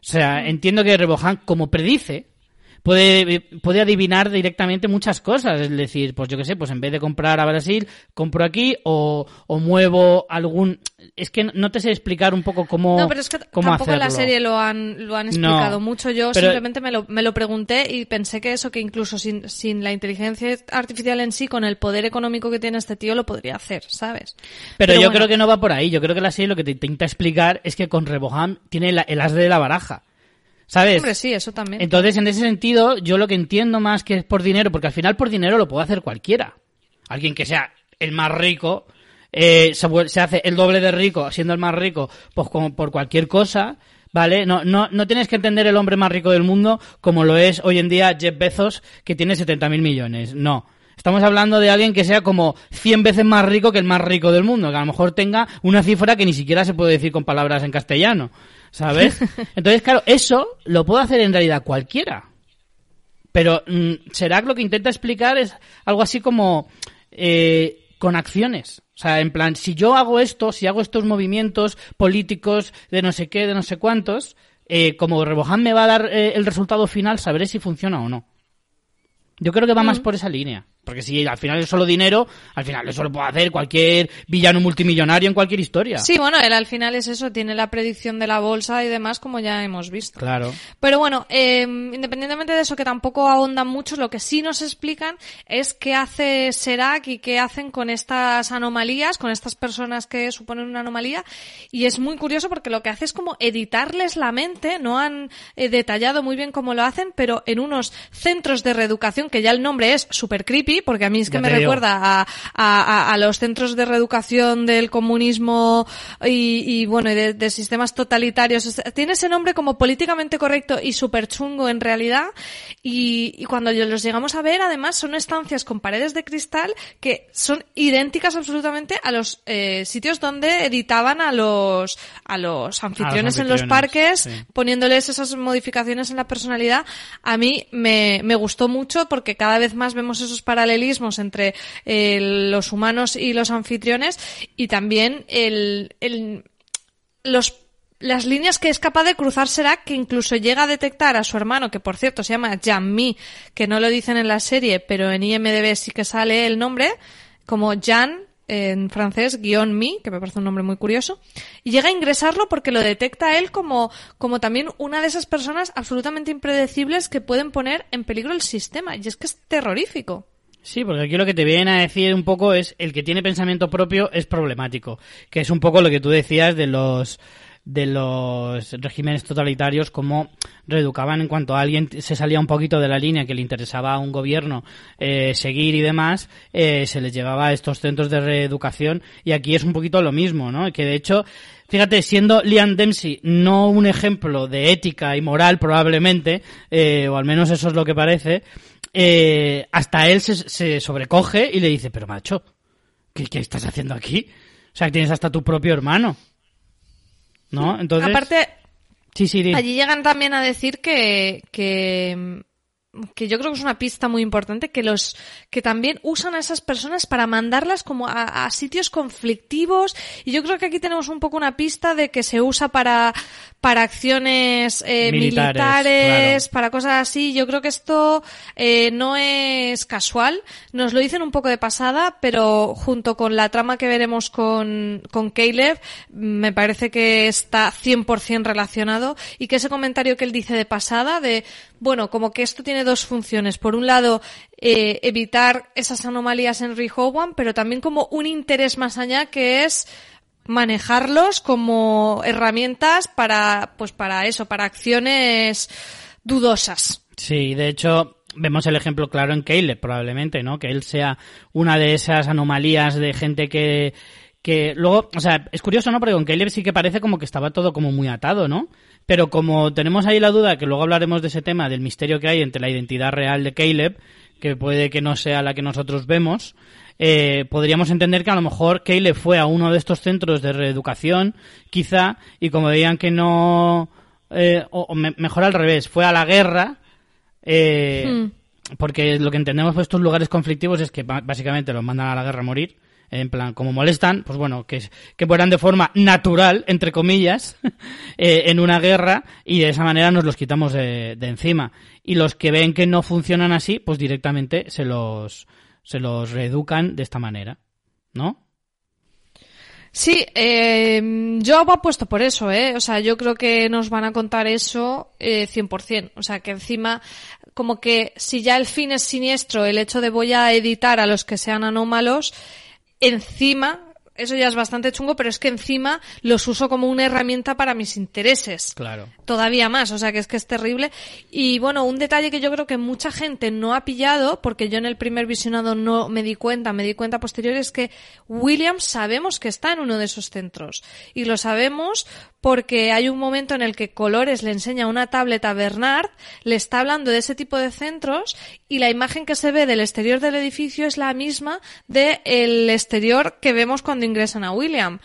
S1: O sea, entiendo que Rebohan, como predice, puede, puede adivinar directamente muchas cosas. Es decir, pues yo qué sé, pues en vez de comprar a Brasil, compro aquí o, o muevo algún... Es que no te sé explicar un poco cómo
S2: No, pero es que
S1: cómo
S2: tampoco en la serie lo han, lo han explicado
S1: No,
S2: mucho. Yo
S1: pero-
S2: simplemente me lo, me lo pregunté y pensé que eso, que incluso sin, sin la inteligencia artificial en sí, con el poder económico que tiene este tío, lo podría hacer, ¿sabes?
S1: Pero, yo
S2: bueno.
S1: creo que no va por ahí. Yo creo que la serie lo que te intenta explicar es que con Reboham tiene la- el as de la baraja. ¿Sabes?
S2: Hombre, sí, eso también.
S1: Entonces, en ese sentido, yo lo que entiendo más que es por dinero, porque al final por dinero lo puede hacer cualquiera. Alguien que sea el más rico, eh, se, hace el doble de rico siendo el más rico, pues como por cualquier cosa, ¿vale? No, no, no tienes que entender el hombre más rico del mundo como lo es hoy en día Jeff Bezos, que tiene 70.000 millones. No. Estamos hablando de alguien que sea como 100 veces más rico que el más rico del mundo, que a lo mejor tenga una cifra que ni siquiera se puede decir con palabras en castellano, ¿sabes? Entonces, claro, eso lo puede hacer en realidad cualquiera. Pero mm, Serac lo que intenta explicar es algo así como eh, con acciones. O sea, en plan, si yo hago esto, si hago estos movimientos políticos de no sé qué, de no sé cuántos, eh, como Rebohan me va a dar eh, el resultado final, sabré si funciona o no. Yo creo que va más por esa línea. Porque si al final es solo dinero, al final eso lo puede hacer cualquier villano multimillonario en cualquier historia.
S2: Sí, bueno, él al final es eso, tiene la predicción de la bolsa y demás, como ya hemos visto.
S1: Claro.
S2: Pero bueno, eh, independientemente de eso, que tampoco ahondan mucho, lo que sí nos explican es qué hace Serac y qué hacen con estas anomalías, con estas personas que suponen una anomalía. Y es muy curioso porque lo que hace es como editarles la mente, no han eh, detallado muy bien cómo lo hacen, pero en unos centros de reeducación, que ya el nombre es super creepy, porque a mí es que
S1: Ya
S2: me recuerda a, a- a- a los centros de reeducación del comunismo y, y, bueno, y de, de sistemas totalitarios. Tiene ese nombre como políticamente correcto y súper chungo en realidad. Y, y cuando los llegamos a ver, además, son estancias con paredes de cristal que son idénticas absolutamente a los eh, sitios donde editaban a los, a los anfitriones en los
S1: anfitriones,
S2: parques,
S1: sí.
S2: poniéndoles esas modificaciones en la personalidad, a mí me, me gustó mucho porque cada vez más vemos esos paralelismos entre eh, los humanos y los anfitriones y también el, los las líneas que es capaz de cruzar Serac, que incluso llega a detectar a su hermano, que por cierto se llama Jean-Mi, que no lo dicen en la serie, pero en IMDB sí que sale el nombre, como Jean, en francés, guion mi, que me parece un nombre muy curioso, y llega a ingresarlo porque lo detecta él como, como también una de esas personas absolutamente impredecibles que pueden poner en peligro el sistema, y es que es terrorífico.
S1: Sí, porque aquí lo que te vienen a decir un poco es el que tiene pensamiento propio es problemático, que es un poco lo que tú decías de los de los regímenes totalitarios como reeducaban en cuanto a alguien se salía un poquito de la línea que le interesaba a un gobierno eh, seguir y demás eh, se les llevaba a estos centros de reeducación y aquí es un poquito lo mismo no que de hecho fíjate siendo Liam Dempsey no un ejemplo de ética y moral probablemente eh, o al menos eso es lo que parece eh, hasta él se, se sobrecoge y le dice, pero macho, ¿qué, qué estás haciendo aquí? O sea, que tienes hasta tu propio hermano. ¿No? Entonces...
S2: Aparte,
S1: sí, sí.
S2: Allí llegan también a decir que, que, que yo creo que es una pista muy importante, que los, que también usan a esas personas para mandarlas como a, a sitios conflictivos. Y yo creo que aquí tenemos un poco una pista de que se usa para, para acciones eh,
S1: Militares,
S2: militares,
S1: claro.
S2: para cosas así. Yo creo que esto eh, no es casual. Nos lo dicen un poco de pasada, pero junto con la trama que veremos con, con Caleb, me parece que está 100% relacionado y que ese comentario que él dice de pasada, de, bueno, como que esto tiene dos funciones. Por un lado, eh, evitar esas anomalías en Rehoboam, pero también como un interés más allá que es manejarlos como herramientas para, pues para eso, para acciones dudosas.
S1: Sí, de hecho, vemos el ejemplo claro en Caleb, probablemente, ¿no? Que él sea una de esas anomalías de gente que, que luego, o sea, es curioso, ¿no? Porque con Caleb sí que parece como que estaba todo como muy atado, ¿no? Pero como tenemos ahí la duda, que luego hablaremos de ese tema, del misterio que hay entre la identidad real de Caleb, que puede que no sea la que nosotros vemos, eh, podríamos entender que a lo mejor Caleb fue a uno de estos centros de reeducación, quizá, y como veían que no, eh, o, o me- mejor al revés, fue a la guerra, eh,
S2: Hmm.
S1: porque lo que entendemos por estos lugares conflictivos es que básicamente los mandan a la guerra a morir. en plan, como molestan, pues bueno, que, que mueran de forma natural, entre comillas, eh, en una guerra y de esa manera nos los quitamos de, de, encima. Y los que ven que no funcionan así, pues directamente se los, se los reeducan de esta manera, ¿no?
S2: Sí, eh, yo apuesto por eso, ¿eh? O sea, yo creo que nos van a contar eso eh, 100%. O sea, que encima, como que si ya el fin es siniestro, el hecho de voy a editar a los que sean anómalos, encima eso ya es bastante chungo, pero es que encima los uso como una herramienta para mis intereses.
S1: Claro.
S2: Todavía más, o sea que es que es terrible. Y bueno, un detalle que yo creo que mucha gente no ha pillado, porque yo en el primer visionado no me di cuenta, me di cuenta posterior, es que William sabemos que está en uno de esos centros. Y lo sabemos porque hay un momento en el que Colores le enseña una tablet a Bernard, le está hablando de ese tipo de centros y la imagen que se ve del exterior del edificio es la misma del exterior que vemos cuando ingresan a William.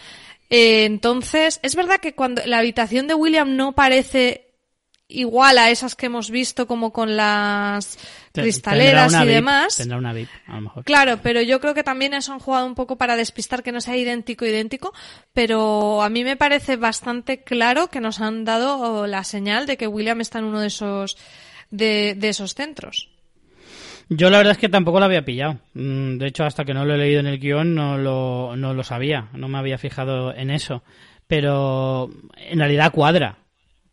S2: Eh, entonces, es verdad que cuando la habitación de William no parece igual a esas que hemos visto como con las cristaleras y demás.
S1: Tendrá una VIP, a lo mejor.
S2: Claro, pero yo creo que también eso han jugado un poco para despistar que no sea idéntico, idéntico, pero a mí me parece bastante claro que nos han dado la señal de que William está en uno de esos, de, de esos centros.
S1: Yo la verdad es que tampoco lo había pillado. Mm, de hecho, hasta que no lo he leído en el guion no lo, no lo sabía, no me había fijado en eso. Pero en realidad cuadra,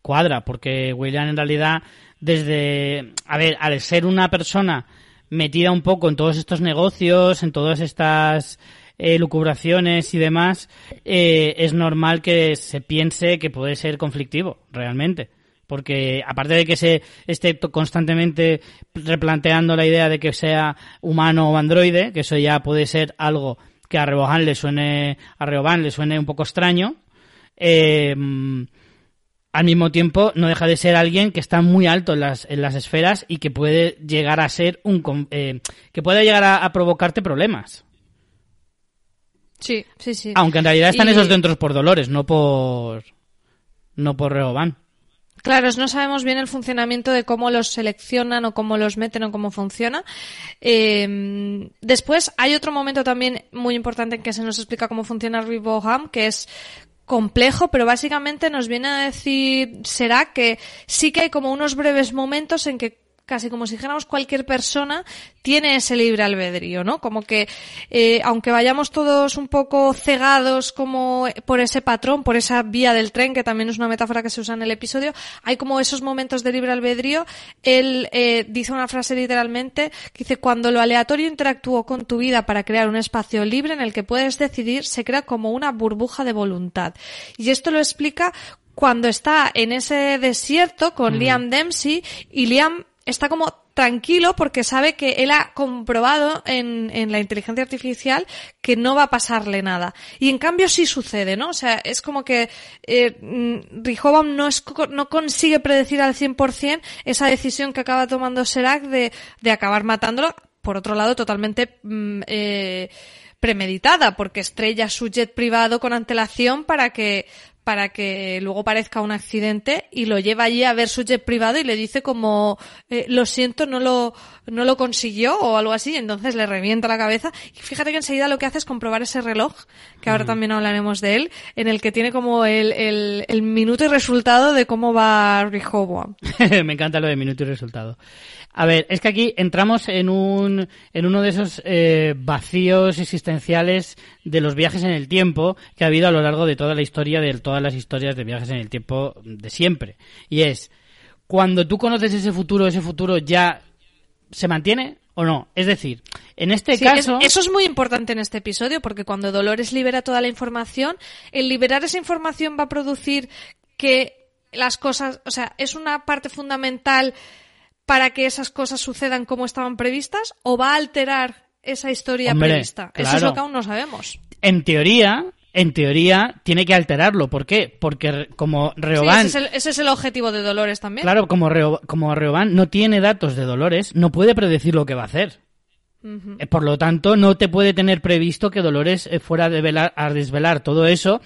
S1: cuadra, porque William en realidad desde, a ver, al ser una persona metida un poco en todos estos negocios, en todas estas eh, lucubraciones y demás, eh, es normal que se piense que puede ser conflictivo, realmente. Porque aparte de que se esté constantemente replanteando la idea de que sea humano o androide, que eso ya puede ser algo que a Rebohan le suene, a Rehoban le suene un poco extraño, eh, al mismo tiempo no deja de ser alguien que está muy alto en las, en las esferas y que puede llegar a ser un eh, que puede llegar a, provocarte problemas.
S2: Sí, sí, sí.
S1: Aunque en realidad están esos dentro por dolores, no por no por Rehoban.
S2: Claro, no sabemos bien el funcionamiento de cómo los seleccionan o cómo los meten o cómo funciona. Eh, después hay otro momento también muy importante en que se nos explica cómo funciona Riboham, que es complejo, pero básicamente nos viene a decir, será que sí que hay como unos breves momentos en que casi como si dijéramos cualquier persona tiene ese libre albedrío, ¿no? Como que eh, aunque vayamos todos un poco cegados como por ese patrón, por esa vía del tren, que también es una metáfora que se usa en el episodio, hay como esos momentos de libre albedrío. Él eh, dice una frase literalmente que dice cuando lo aleatorio interactúa con tu vida para crear un espacio libre en el que puedes decidir, se crea como una burbuja de voluntad. Y esto lo explica cuando está en ese desierto con mm. Liam Dempsey y Liam está como tranquilo porque sabe que él ha comprobado en, en, la inteligencia artificial que no va a pasarle nada. Y en cambio sí sucede, ¿no? O sea, es como que eh, mm, no, es, no consigue predecir al 100% esa decisión que acaba tomando Serac de, de acabar matándolo. Por otro lado, totalmente mm, eh, premeditada, porque estrella su jet privado con antelación para que para que luego parezca un accidente y lo lleva allí a ver su jet privado y le dice como eh, lo siento no lo no lo consiguió o algo así entonces le revienta la cabeza. Y fíjate que enseguida lo que hace es comprobar ese reloj que ahora también hablaremos de él en el que tiene como el, el, el minuto y resultado de cómo va Rehoboam
S1: me encanta lo de minuto y resultado a ver, es que aquí entramos en un en uno de esos eh, vacíos existenciales de los viajes en el tiempo que ha habido a lo largo de toda la historia de todas las historias de viajes en el tiempo de siempre. Y es cuando tú conoces ese futuro, ese futuro ya se mantiene o no. Es decir, en este caso.
S2: eso es muy importante en este episodio porque cuando Dolores libera toda la información, el liberar esa información va a producir que las cosas, o sea, es una parte fundamental para que esas cosas sucedan como estaban previstas o va a alterar esa historia prevista? Eso es lo que aún no sabemos.
S1: En teoría, en teoría, tiene que alterarlo. ¿Por qué? Porque como Reoban...
S2: ese, es el, objetivo de Dolores también.
S1: Claro, como, como Reoban no tiene datos de Dolores, no puede predecir lo que va a hacer. Eh, por lo tanto, no te puede tener previsto que Dolores eh, fuera a desvelar todo eso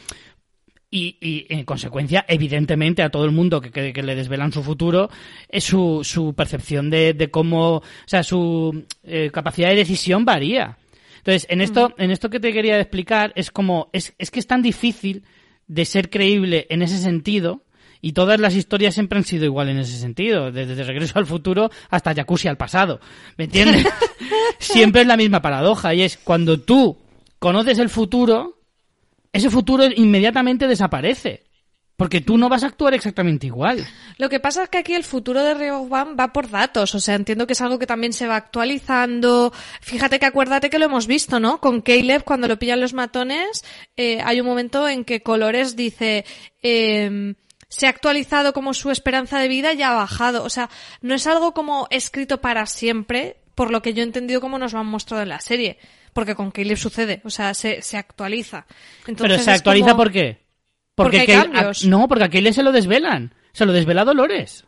S1: y, en consecuencia, evidentemente, a todo el mundo que, que, le desvelan su futuro, es su, su percepción de, de, cómo, o sea, su eh, capacidad de decisión varía. Entonces, en esto, en esto que te quería explicar, es como, es, es que es tan difícil de ser creíble en ese sentido, y todas las historias siempre han sido igual en ese sentido, desde Regreso al Futuro hasta Jacuzzi al pasado. ¿Me entiendes? siempre es la misma paradoja y es cuando tú conoces el futuro, ese futuro inmediatamente desaparece. Porque tú no vas a actuar exactamente igual.
S2: Lo que pasa es que aquí el futuro de Rehoboam va por datos. O sea, entiendo que es algo que también se va actualizando. Fíjate que acuérdate que lo hemos visto, ¿no? Con Caleb, cuando lo pillan los matones, eh, hay un momento en que Colores dice, eh, se ha actualizado como su esperanza de vida y ha bajado. O sea, no es algo como escrito para siempre, por lo que yo he entendido como nos lo han mostrado en la serie. Porque con Caleb sucede, o sea, se, se actualiza.
S1: Pero se actualiza por qué?
S2: Porque,
S1: no, porque a Caleb se lo desvelan. Se lo desvela Dolores.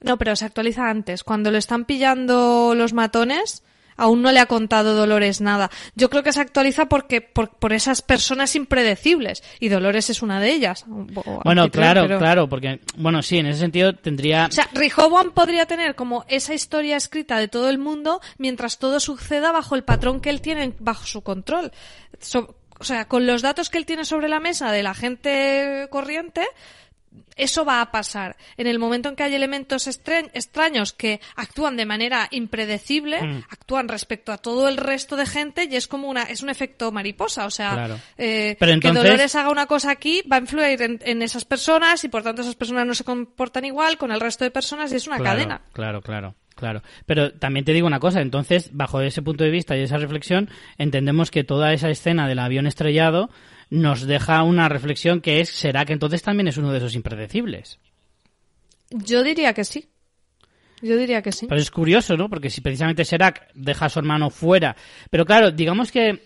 S2: No, pero se actualiza antes. Cuando lo están pillando los matones, aún no le ha contado Dolores nada. Yo creo que se actualiza porque por, por esas personas impredecibles y Dolores es una de ellas.
S1: Bueno, claro, claro, porque bueno, sí, en ese sentido tendría
S2: O sea, Rehoboam podría tener como esa historia escrita de todo el mundo mientras todo suceda bajo el patrón que él tiene bajo su control. o sea, con los datos que él tiene sobre la mesa de la gente corriente, eso va a pasar. En el momento en que hay elementos extraños que actúan de manera impredecible, mm. actúan respecto a todo el resto de gente y es como una, es un efecto mariposa. O sea, eh, que Dolores haga una cosa aquí va a influir en, esas personas y por tanto esas personas no se comportan igual con el resto de personas y es una cadena.
S1: Claro, claro. Claro, pero también te digo una cosa, entonces, bajo ese punto de vista y esa reflexión, entendemos que toda esa escena del avión estrellado nos deja una reflexión que es, ¿será que entonces también es uno de esos impredecibles?
S2: Yo diría que sí. Yo diría que sí.
S1: Pero es curioso, ¿no? Porque si precisamente Serac deja a su hermano fuera. Pero claro, digamos que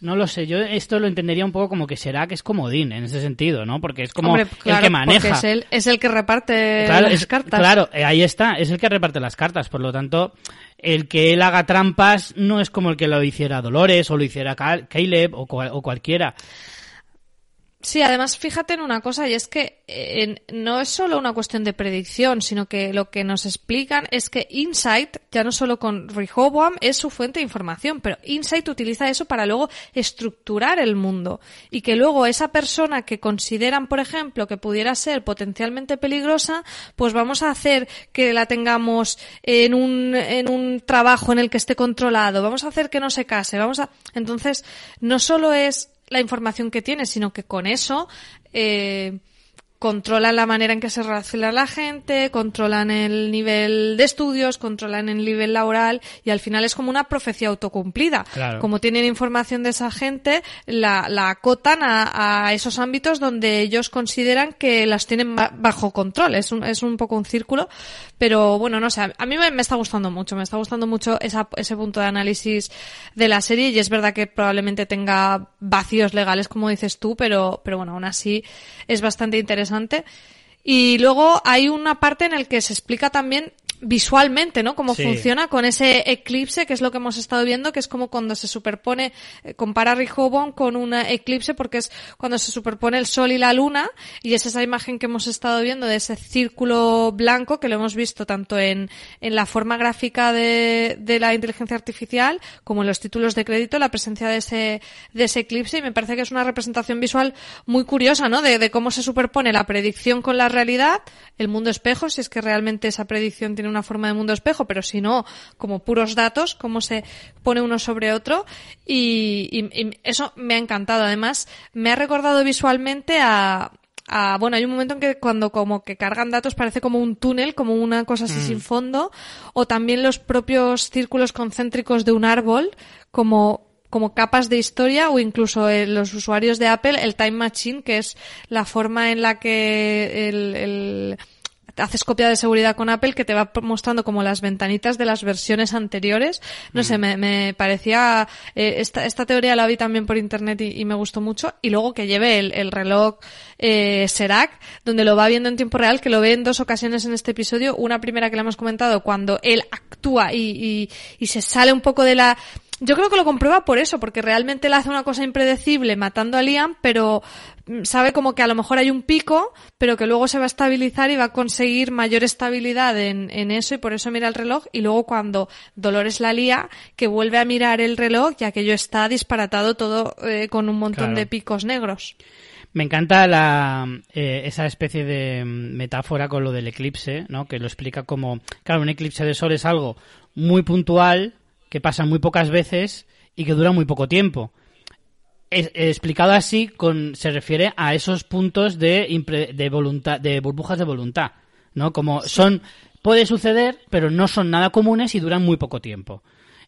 S1: no lo sé, yo esto lo entendería un poco como que será que es comodín en ese sentido, ¿no? Porque es como el que maneja.
S2: Es el, es el que reparte las cartas.
S1: Claro, eh, ahí está, es el que reparte las cartas, por lo tanto, el que él haga trampas no es como el que lo hiciera Dolores o lo hiciera Caleb o, o cualquiera.
S2: Sí, además fíjate en una cosa y es que eh, no es solo una cuestión de predicción, sino que lo que nos explican es que Insight, ya no solo con Rehoboam, es su fuente de información, pero Insight utiliza eso para luego estructurar el mundo. Y que luego esa persona que consideran, por ejemplo, que pudiera ser potencialmente peligrosa, pues vamos a hacer que la tengamos en un, en un trabajo en el que esté controlado, vamos a hacer que no se case, vamos a, entonces no solo es la información que tiene, sino que con eso eh, controlan la manera en que se relaciona la gente, controlan el nivel de estudios, controlan el nivel laboral y al final es como una profecía autocumplida. Como tienen información de esa gente, la, la acotan a, a, esos ámbitos donde ellos consideran que las tienen bajo control. Es un, es un poco un círculo, pero bueno, no sé, a mí me, me está gustando mucho, me está gustando mucho esa, ese punto de análisis de la serie y es verdad que probablemente tenga vacíos legales como dices tú, pero, pero bueno, aún así es bastante interesante y luego hay una parte en la que se explica también visualmente, ¿no? Cómo funciona con ese eclipse, que es lo que hemos estado viendo, que es como cuando se superpone, eh, compara Rehoboam con un eclipse, porque es cuando se superpone el sol y la luna, y es esa imagen que hemos estado viendo de ese círculo blanco, que lo hemos visto tanto en, en la forma gráfica de, de la inteligencia artificial, como en los títulos de crédito, la presencia de ese, de ese eclipse, y me parece que es una representación visual muy curiosa, ¿no? De, de cómo se superpone la predicción con la realidad, el mundo espejo, si es que realmente esa predicción tiene una forma de mundo espejo, pero si no, como puros datos, cómo se pone uno sobre otro. Y, eso me ha encantado. Además, me ha recordado visualmente a, bueno, hay un momento en que cuando como que cargan datos parece como un túnel, como una cosa así mm. sin fondo, o también los propios círculos concéntricos de un árbol, como como capas de historia o incluso eh, los usuarios de Apple el Time Machine, que es la forma en la que el haces copia de seguridad con Apple que te va mostrando como las ventanitas de las versiones anteriores. No sé, me, me parecía, eh, esta, esta teoría la vi también por internet y, me gustó mucho. Y luego que lleve el, el reloj eh, Serac, donde lo va viendo en tiempo real, que lo ve en dos ocasiones en este episodio. Una primera que le hemos comentado cuando él actúa y, y, y se sale un poco de la Yo creo que lo comprueba por eso, porque realmente él hace una cosa impredecible matando a Liam, pero mm, sabe como que a lo mejor hay un pico, pero que luego se va a estabilizar y va a conseguir mayor estabilidad en, en eso y por eso mira el reloj y luego cuando Dolores la lía, que vuelve a mirar el reloj ya que yo está disparatado todo eh, con un montón
S1: Claro.
S2: de picos negros.
S1: Me encanta la, eh, esa especie de mm, metáfora con lo del eclipse, ¿no? Que lo explica como, claro, un eclipse de sol es algo muy puntual, que pasa muy pocas veces y que dura muy poco tiempo. Es- explicado así, con, se refiere a esos puntos de, impre- de voluntad, de burbujas de voluntad, ¿no? Como son, puede suceder, pero no son nada comunes y duran muy poco tiempo.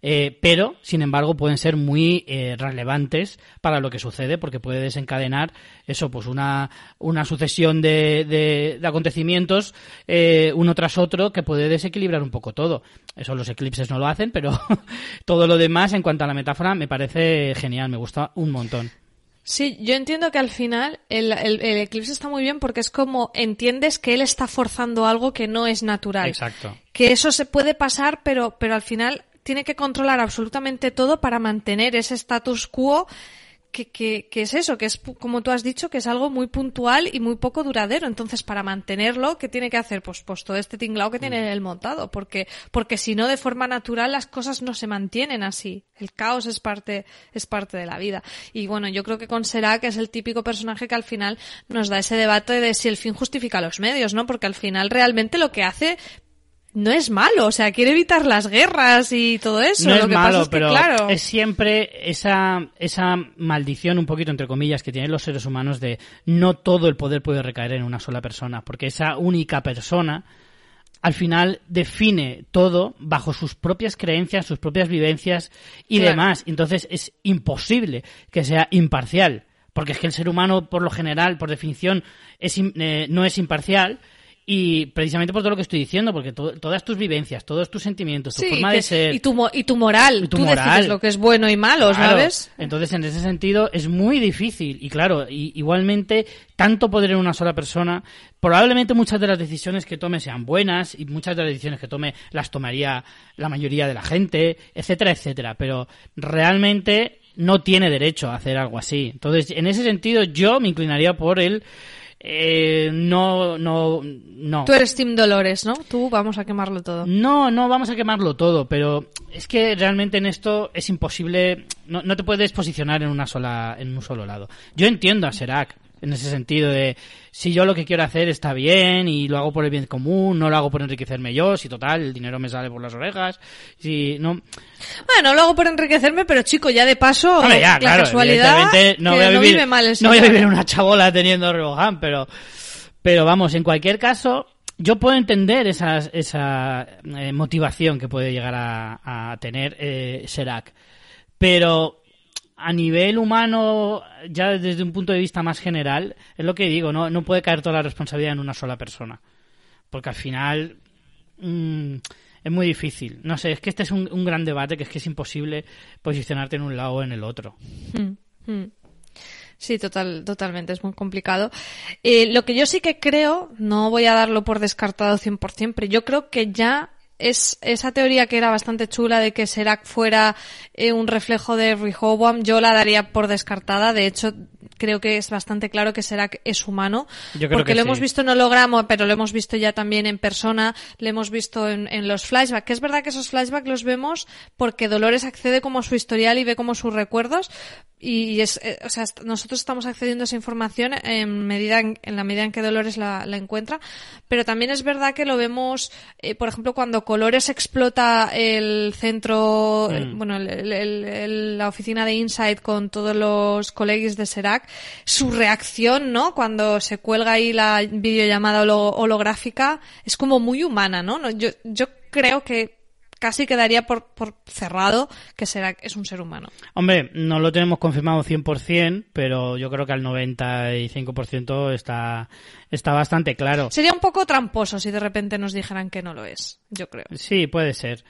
S1: Eh, pero, sin embargo, pueden ser muy eh, relevantes para lo que sucede porque puede desencadenar eso, pues una, una sucesión de, de- de acontecimientos eh, uno tras otro que puede desequilibrar un poco todo. Eso los eclipses no lo hacen, pero todo lo demás en cuanto a la metáfora me parece genial, me gusta un montón.
S2: Sí, yo entiendo que al final el, el- el eclipse está muy bien porque es como entiendes que él está forzando algo que no es natural.
S1: Exacto.
S2: Que eso se puede pasar, pero, pero al final tiene que controlar absolutamente todo para mantener ese status quo que, que, que es eso, que es, como tú has dicho, que es algo muy puntual y muy poco duradero. Entonces, para mantenerlo, ¿qué tiene que hacer? Pues, pues todo este tinglao que tiene el montado, porque, porque si no, de forma natural, las cosas no se mantienen así. El caos es parte, es parte de la vida. Y bueno, yo creo que con Serac es el típico personaje que al final nos da ese debate de si el fin justifica los medios, ¿no? Porque al final realmente lo que hace no es malo, o sea, quiere evitar las guerras y todo eso.
S1: no
S2: lo
S1: es
S2: que
S1: malo,
S2: pasa es que,
S1: pero
S2: claro,
S1: es siempre esa, esa maldición, un poquito entre comillas, que tienen los seres humanos de no todo el poder puede recaer en una sola persona, porque esa única persona al final define todo bajo sus propias creencias, sus propias vivencias y
S2: Claro.
S1: demás. Entonces es imposible que sea imparcial, porque es que el ser humano, por lo general, por definición, es, eh, no es imparcial. Y precisamente por todo lo que estoy diciendo, porque to- todas tus vivencias, todos tus sentimientos, tu
S2: Sí,
S1: forma
S2: que-
S1: de ser,
S2: y tu, mo- y tu moral,
S1: Y tu
S2: tú
S1: moral.
S2: decides lo que es bueno y malo,
S1: Claro.
S2: ¿sabes?
S1: Entonces, en ese sentido, es muy difícil. Y claro, y- igualmente, tanto poder en una sola persona, probablemente muchas de las decisiones que tome sean buenas y muchas de las decisiones que tome las tomaría la mayoría de la gente, etcétera, etcétera. Pero realmente no tiene derecho a hacer algo así. Entonces, en ese sentido, yo me inclinaría por el eh, no, no, no.
S2: Tú eres Team Dolores, ¿no? Tú vamos a quemarlo todo.
S1: No, no vamos a quemarlo todo, pero es que realmente en esto es imposible, no, no te puedes posicionar en una sola, en un solo lado. Yo entiendo a Serac en ese sentido de si yo lo que quiero hacer está bien y lo hago por el bien común, no lo hago por enriquecerme yo, si total el dinero me sale por las orejas, si no,
S2: Bueno, lo hago por enriquecerme, pero chico, ya de paso,
S1: Hombre, ya,
S2: la
S1: claro,
S2: casualidad
S1: no
S2: que
S1: voy a
S2: no
S1: vivir,
S2: vive mal
S1: no voy a vivir una chabola teniendo Rebohan, pero, pero vamos, en cualquier caso, yo puedo entender esas, esa eh, motivación que puede llegar a, a tener eh, Serac, pero a nivel humano, ya desde un punto de vista más general, es lo que digo, no, no puede caer toda la responsabilidad en una sola persona, porque al final mm, es muy difícil. No sé, es que este es un, un gran debate que es que es imposible posicionarte en un lado o en el otro.
S2: Mm, mm. Sí, total, totalmente, es muy complicado. Eh, lo que yo sí que creo, no voy a darlo por descartado 100%, pero yo creo que ya es esa teoría que era bastante chula de que Serac fuera eh, un reflejo de Rehoboam, yo la daría por descartada. De hecho, creo que es bastante claro que Serac es humano.
S1: Yo creo
S2: porque
S1: que
S2: lo
S1: sí.
S2: hemos visto en holograma, pero lo hemos visto ya también en persona, lo hemos visto en, en los flashbacks. Que es verdad que esos flashbacks los vemos porque Dolores accede como a su historial y ve como sus recuerdos. Y es, eh, o sea, nosotros estamos accediendo a esa información en medida en, en la medida en que Dolores la, la encuentra. Pero también es verdad que lo vemos, eh, por ejemplo, cuando Colores explota el centro,
S1: Mm.
S2: bueno, el- el- el- el- la oficina de Insight con todos los colegas de Serac, su reacción, ¿no? Cuando se cuelga ahí la videollamada holo- holográfica, es como muy humana, ¿no? No, Yo, yo creo que casi quedaría por, por cerrado que Serac es un ser humano.
S1: Hombre, no lo tenemos confirmado 100%, pero yo creo que al 95% está, está bastante claro.
S2: Sería un poco tramposo si de repente nos dijeran que no lo es, yo creo.
S1: Sí, puede ser.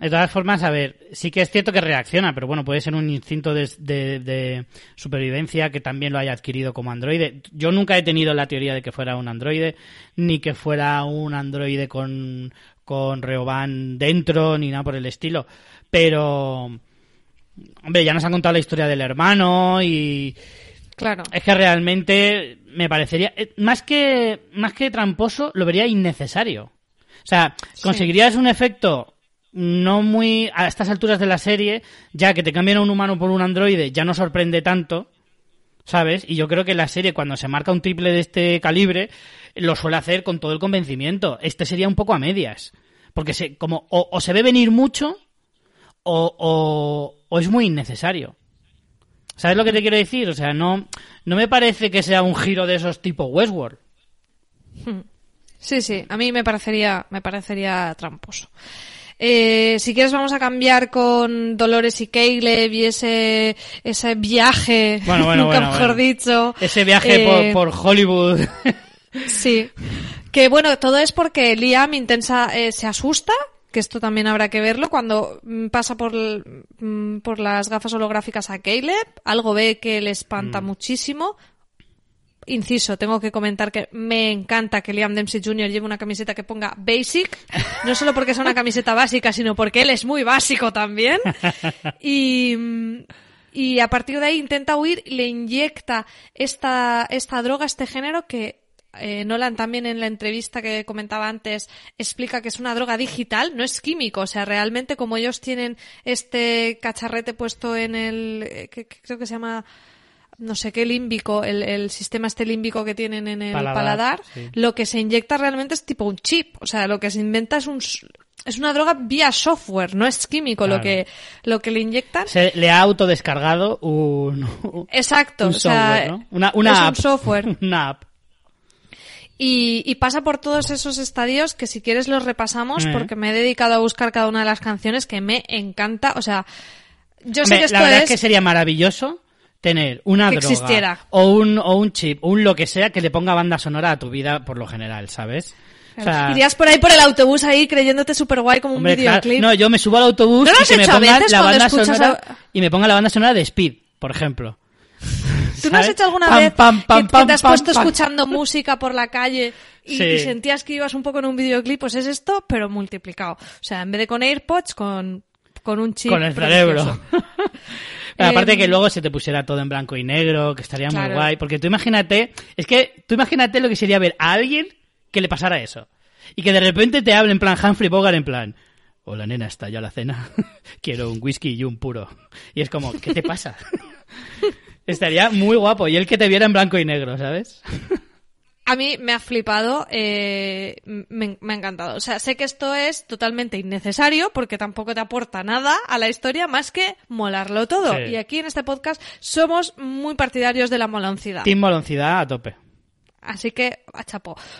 S1: De todas formas, a ver, sí que es cierto que reacciona, pero bueno, puede ser un instinto de, de- de supervivencia que también lo haya adquirido como androide. Yo nunca he tenido la teoría de que fuera un androide, ni que fuera un androide con, con Reoban dentro, ni nada por el estilo. Pero, hombre, ya nos han contado la historia del hermano y
S2: Claro.
S1: es que realmente me parecería eh, más que más que tramposo, lo vería innecesario. O sea, conseguirías un efecto no muy a estas alturas de la serie, ya que te cambian a un humano por un androide, ya no sorprende tanto. ¿Sabes? Y yo creo que la serie, cuando se marca un triple de este calibre, lo suele hacer con todo el convencimiento. Este sería un poco a medias. Porque se, como, o, se ve venir mucho, o, o, o es muy innecesario. ¿Sabes lo que te quiero decir? O sea, no, no me parece que sea un giro de esos tipo Westworld.
S2: Sí, sí, a mí me parecería, me parecería tramposo. Eh, si quieres vamos a cambiar con Dolores y Caleb y ese, ese viaje,
S1: Bueno, bueno,
S2: nunca
S1: bueno,
S2: mejor dicho.
S1: Ese viaje
S2: Eh,
S1: por, por Hollywood.
S2: Sí. Que bueno, todo es porque Liam intensa, eh, se asusta, que esto también habrá que verlo, cuando mm, pasa por, mm, por las gafas holográficas a Caleb, algo ve que le
S1: Mm.
S2: espanta muchísimo. Inciso, tengo que comentar que me encanta que Liam Dempsey Jr. lleve una camiseta que ponga basic, no solo porque sea una camiseta básica, sino porque él es muy básico también. Y, y a partir de ahí intenta huir y le inyecta esta, esta droga, este género que eh, Nolan también en la entrevista que comentaba antes explica que es una droga digital, no es químico, o sea, realmente como ellos tienen este cacharrete puesto en el, eh, que creo que se llama, no sé qué límbico, el, el sistema este límbico que tienen en el
S1: Paladar,
S2: paladar,
S1: sí.
S2: lo que se inyecta realmente es tipo un chip, o sea, lo que se inventa es un, es una droga vía software, no es químico lo que, lo que le inyectan.
S1: Se le ha autodescargado un,
S2: Exacto,
S1: un
S2: o sea,
S1: software, ¿no? Una, una
S2: es
S1: app.
S2: un software.
S1: una app.
S2: Y, y pasa por todos esos estadios que si quieres los repasamos
S1: Eh.
S2: porque me he dedicado a buscar cada una de las canciones que me encanta. O sea, yo sé
S1: Hombre,
S2: que esto
S1: la verdad
S2: es...
S1: es que sería maravilloso tener una
S2: Que
S1: droga
S2: existiera.
S1: o un o un chip o un lo que sea que le ponga banda sonora a tu vida por lo general, ¿sabes? O sea,
S2: Irías por ahí por el autobús ahí creyéndote súper guay como un
S1: claro,
S2: videoclip.
S1: no, yo me subo al autobús
S2: ¿No lo
S1: y que me la banda sonora
S2: a-
S1: y ponga la banda sonora de Speed, por ejemplo.
S2: ¿Tú no has hecho alguna
S1: Pam,
S2: vez
S1: pam, pam,
S2: que, te has puesto escuchando música por la calle y,
S1: Sí.
S2: y sentías que ibas un poco en un videoclip? Pues es esto, pero multiplicado. O sea, en vez de con AirPods, con, con un chip.
S1: con el cerebro. Pero aparte
S2: Em,
S1: que luego se te pusiera todo en blanco y negro, que estaría muy guay. Porque tú imagínate, es que tú imagínate lo que sería ver a alguien que le pasara eso. Y que de repente te hable en plan Humphrey Bogart en plan, hola nena, está ya la cena. Quiero un whisky y un puro. Y es como, ¿qué te pasa? estaría muy guapo. Y él que te viera en blanco y negro, ¿sabes?
S2: A mí me ha flipado, eh, me, me ha encantado. O sea, sé que esto es totalmente innecesario porque tampoco te aporta nada a la historia más que molarlo todo.
S1: Sí.
S2: Y aquí en este podcast somos muy partidarios de la moloncidad.
S1: Team Moloncidad a tope.
S2: Así que, a.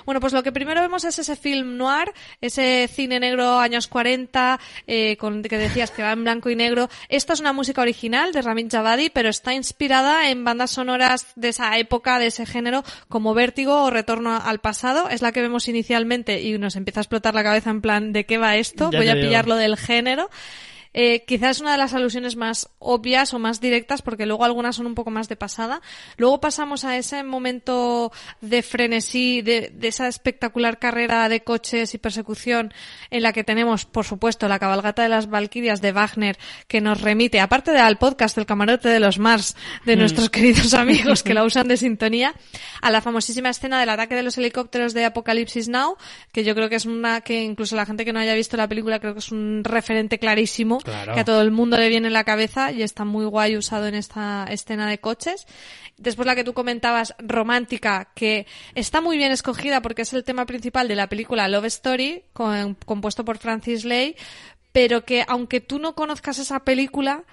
S2: Bueno, pues lo que primero vemos es ese film noir, ese cine negro años 40, eh, con, que decías que va en blanco y negro. Esta es una música original de Ramin Javadi, pero está inspirada en bandas sonoras de esa época, de ese género, como Vértigo o Retorno al pasado. Es la que vemos inicialmente y nos empieza a explotar la cabeza en plan, ¿de qué va esto?
S1: Ya
S2: Voy a
S1: digo.
S2: pillarlo del género. Eh, quizás una de las alusiones más obvias o más directas, porque luego algunas son un poco más de pasada. Luego pasamos a ese momento de frenesí, de, de esa espectacular carrera de coches y persecución en la que tenemos, por supuesto, la cabalgata de las Valquirias de Wagner, que nos remite, aparte del podcast del camarote de los Mars, de nuestros queridos amigos que la usan de sintonía, a la famosísima escena del ataque de los helicópteros de Apocalipsis Now, que yo creo que es una que incluso la gente que no haya visto la película creo que es un referente clarísimo Que a todo el mundo le viene en la cabeza y está muy guay usado en esta escena de coches. Después la que tú comentabas, romántica, que está muy bien escogida porque es el tema principal de la película Love Story, compuesto por Francis Lay, pero que aunque tú no conozcas esa película,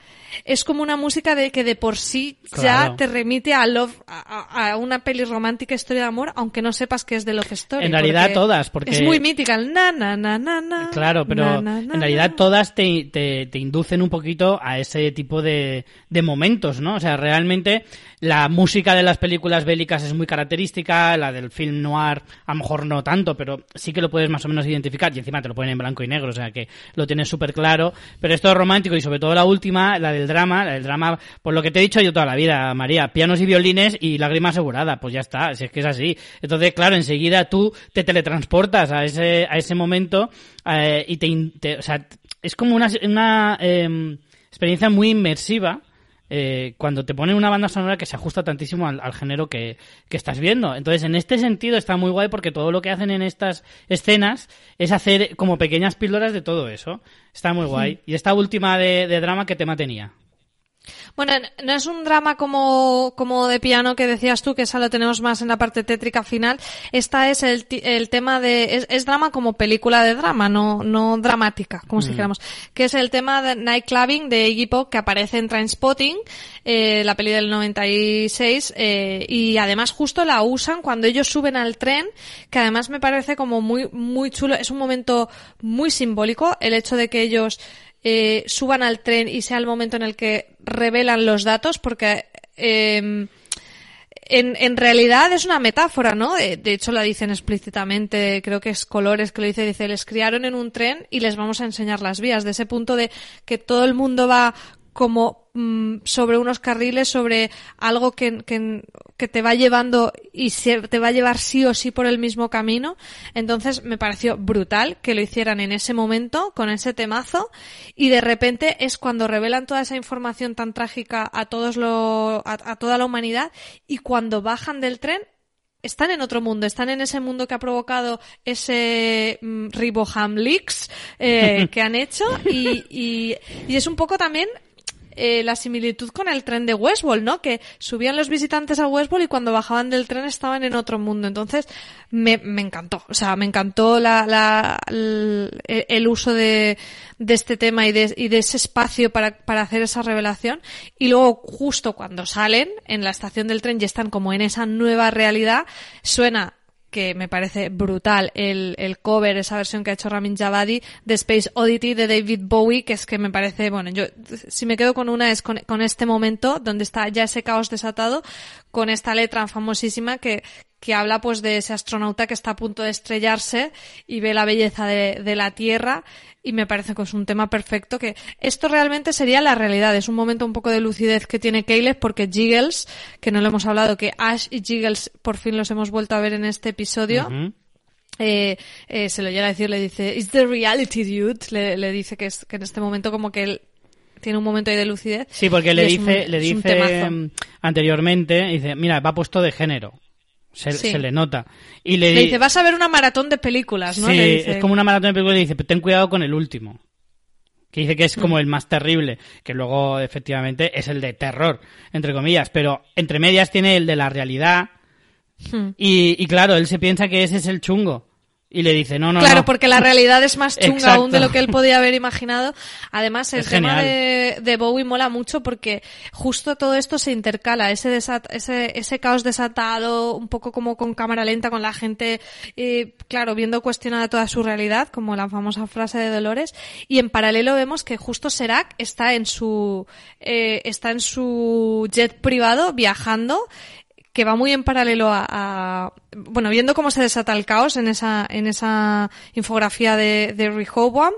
S2: es como una música de que de por sí
S1: Claro.
S2: ya te remite a Love, a, a- una peli romántica historia de amor, aunque no sepas que es de Love Story.
S1: En realidad
S2: porque
S1: todas, porque-
S2: Es muy mítica, el na na na na na.
S1: Claro, pero
S2: na, na, na,
S1: en realidad todas te, te, te inducen un poquito a ese tipo de, de momentos, ¿no? O sea, realmente la música de las películas bélicas es muy característica, la del film noir a lo mejor no tanto, pero sí que lo puedes más o menos identificar y encima te lo ponen en blanco y negro, o sea que lo tienes súper claro. Pero esto es romántico y sobre todo la última, la del drama, la del drama, por lo que te he dicho yo toda la vida, María, pianos y violines y lágrima asegurada, pues ya está, si es que es así. Entonces, claro, enseguida tú te teletransportas a ese, a ese momento eh, y te- o sea, es como una, una em, experiencia muy inmersiva eh, cuando te ponen una banda sonora que se ajusta tantísimo al, género que, que, estás viendo. Entonces, en este sentido está muy guay porque todo lo que hacen en estas escenas es hacer como pequeñas píldoras de todo eso. Está muy guay. Y esta última de, de drama, ¿qué tema tenía?
S2: Bueno, no es un drama como, como de piano que decías tú, que esa lo tenemos más en la parte tétrica final. Esta es el, el tema de, es, drama como película de drama, no, no dramática, como si mm. dijéramos. Que es el tema de Night Clubbing de Iggy Pop que aparece en Trainspotting, eh, la peli del 96, eh, y además justo la usan cuando ellos suben al tren, que además me parece como muy, muy chulo. Es un momento muy simbólico el hecho de que ellos eh, suban al tren y sea el momento en el que revelan los datos, porque em, en, en, realidad es una metáfora, ¿no? De, hecho, la dicen explícitamente, creo que es Colores que lo dice, dice, les criaron en un tren y les vamos a enseñar las vías. De ese punto de que todo el mundo va como mm, sobre unos carriles, sobre algo que, que, te va llevando y se, te va a llevar sí o sí por el mismo camino. Entonces me pareció brutal que lo hicieran en ese momento, con ese temazo, y de repente es cuando revelan toda esa información tan trágica a todos lo, a, toda la humanidad, y cuando bajan del tren están en otro mundo, están en ese mundo que ha provocado ese mm, Riboham Leaks eh, que han hecho y, y, y, es un poco también eh, la similitud con el tren de Westworld, ¿no? Que subían los visitantes a Westworld y cuando bajaban del tren estaban en otro mundo. Entonces, me, encantó. O sea, me encantó la, la, el, uso de, este tema y de, y de ese espacio para, para hacer esa revelación. Y luego, justo cuando salen en la estación del tren y están como en esa nueva realidad, suena que me parece brutal el, el cover, esa versión que ha hecho Ramin Javadi de Space Oddity de David Bowie, que es que me parece, bueno, yo si me quedo con una es con, con este momento donde está ya ese caos desatado, con esta letra famosísima que, que habla pues de ese astronauta que está a punto de estrellarse y ve la belleza de, de la Tierra y me parece que es un tema perfecto que esto realmente sería la realidad. Es un momento un poco de lucidez que tiene Caleb porque Jiggles, que no lo hemos hablado, que Ash y Jiggles por fin los hemos vuelto a ver en este episodio. Eh, eh, se lo llega a decir, le dice, it's the reality, dude. Le, le dice que, es, que en este momento como que él tiene un momento ahí de lucidez.
S1: Sí, porque le dice, le dice anteriormente, dice, mira, va puesto de género. Se, le nota. Y le,
S2: dice, vas a ver una maratón de películas, ¿no?
S1: Sí, es como una maratón de películas y dice, ten cuidado con el último. Que dice que es como el más terrible, que luego efectivamente es el de terror, entre comillas, pero entre medias tiene el de la realidad. Hmm. Y, y claro, él se piensa que ese es el chungo y le dice, no, no,
S2: Claro, porque la realidad es más chunga aún de lo que él podía haber imaginado. Además, el tema de, Bowie mola mucho porque justo todo esto se intercala, ese, ese, ese caos desatado, un poco como con cámara lenta, con la gente, eh, claro, viendo cuestionada toda su realidad, como la famosa frase de Dolores, y en paralelo vemos que justo Serac está en su, eh, está en su jet privado viajando, que va muy en paralelo a, bueno, viendo cómo se desata el caos en esa, en esa infografía de, de Rehoboam,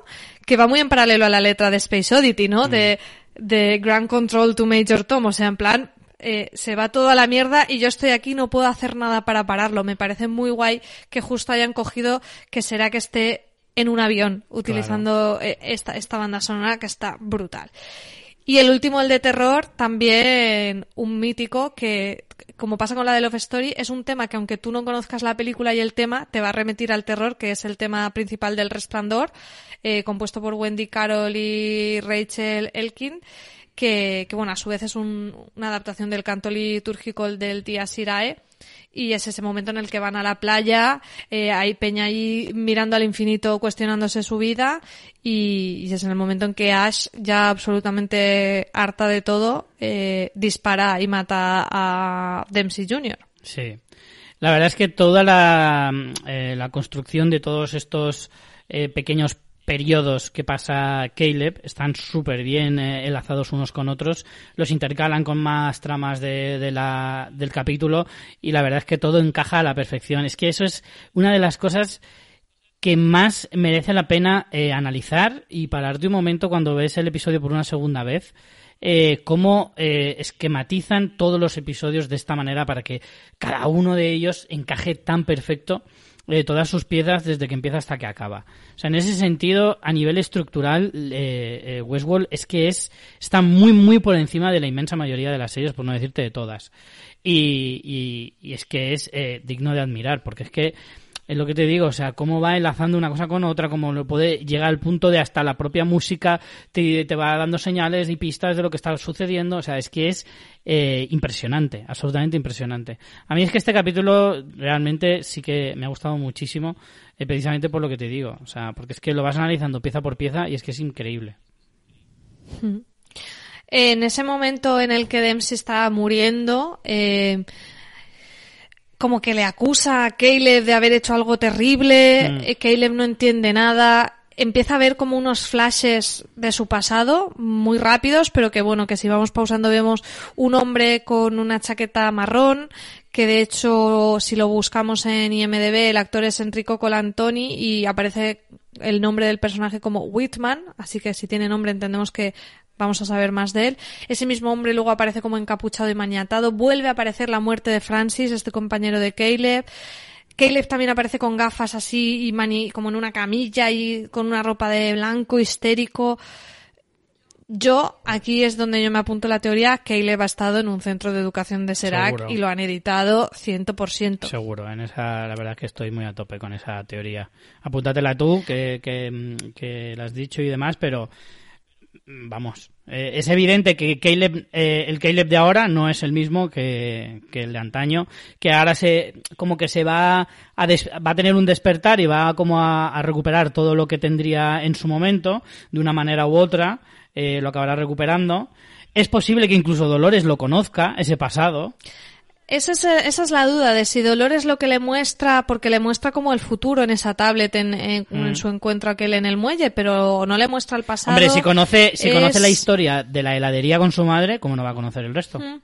S2: que va muy en paralelo a la letra de Space Oddity, ¿no? De, de Grand Control to Major Tom, o sea, en plan, eh, se va todo a la mierda y yo estoy aquí, no puedo hacer nada para pararlo. Me parece muy guay que justo hayan cogido que será que esté en un avión utilizando eh, esta, esta banda sonora que está brutal. Y el último, el de terror, también un mítico que, como pasa con la de Love Story, es un tema que aunque tú no conozcas la película y el tema, te va a remitir al terror, que es el tema principal del Resplandor, eh, compuesto por Wendy Carroll y Rachel Elkin. Que, que bueno, a su vez es un, una adaptación del canto litúrgico del Tía Sirae y es ese momento en el que van a la playa, eh, hay Peña ahí mirando al infinito cuestionándose su vida y, es en el momento en que Ash, ya absolutamente harta de todo, eh, dispara y mata a Dempsey Jr.
S1: Sí. La verdad es que toda la, eh, la construcción de todos estos pequeños periodos que pasa Caleb están súper bien eh, enlazados unos con otros, los intercalan con más tramas de, la, del capítulo y la verdad es que todo encaja a la perfección. Es que eso es una de las cosas que más merece la pena eh, analizar y pararte un momento cuando ves el episodio por una segunda vez. Eh, cómo eh, esquematizan todos los episodios de esta manera para que cada uno de ellos encaje tan perfecto eh, todas sus piezas desde que empieza hasta que acaba. O sea, en ese sentido, a nivel estructural, eh, Westworld es que es está muy, muy por encima de la inmensa mayoría de las series, por no decirte de todas. Y, y, es que es digno de admirar, porque es que es lo que te digo, o sea, cómo va enlazando una cosa con otra, cómo lo puede llegar al punto de hasta la propia música te, te va dando señales y pistas de lo que está sucediendo, o sea, es que es eh, impresionante, absolutamente impresionante. A mí es que este capítulo realmente sí que me ha gustado muchísimo, eh, precisamente por lo que te digo, o sea, porque es que lo vas analizando pieza por pieza y es que es increíble.
S2: En ese momento en el que Dempsey está muriendo, eh, como que le acusa a Caleb de haber hecho algo terrible, mm. eh, Caleb no entiende nada, empieza a ver como unos flashes de su pasado muy rápidos, pero que bueno, que si vamos pausando vemos un hombre con una chaqueta marrón, que de hecho si lo buscamos en IMDB el actor es Enrico Colantoni y aparece el nombre del personaje como Whitman, así que si tiene nombre entendemos que vamos a saber más de él. Ese mismo hombre luego aparece como encapuchado y maniatado. Vuelve a aparecer la muerte de Francis, este compañero de Caleb. Caleb también aparece con gafas así y mani como en una camilla y con una ropa de blanco histérico. Yo, aquí es donde yo me apunto la teoría, Caleb ha estado en un centro de educación de Serac y lo han editado 100%.
S1: Seguro, en esa, la verdad es que estoy muy a tope con esa teoría. Apúntatela tú, que, que, que la has dicho y demás, pero vamos, eh, es evidente que Caleb, eh, el Caleb de ahora no es el mismo que, el de antaño, que ahora se, como que se va a, va a tener un despertar y va como a, recuperar todo lo que tendría en su momento, de una manera u otra, eh, lo acabará recuperando. Es posible que incluso Dolores lo conozca, ese pasado.
S2: Esa es, esa es la duda de si Dolores lo que le muestra, porque le muestra como el futuro en esa tablet en, mm. su encuentro aquel en el muelle, pero no le muestra el pasado.
S1: Hombre, si conoce, si conoce la historia de la heladería con su madre, ¿cómo no va a conocer el resto? Mm.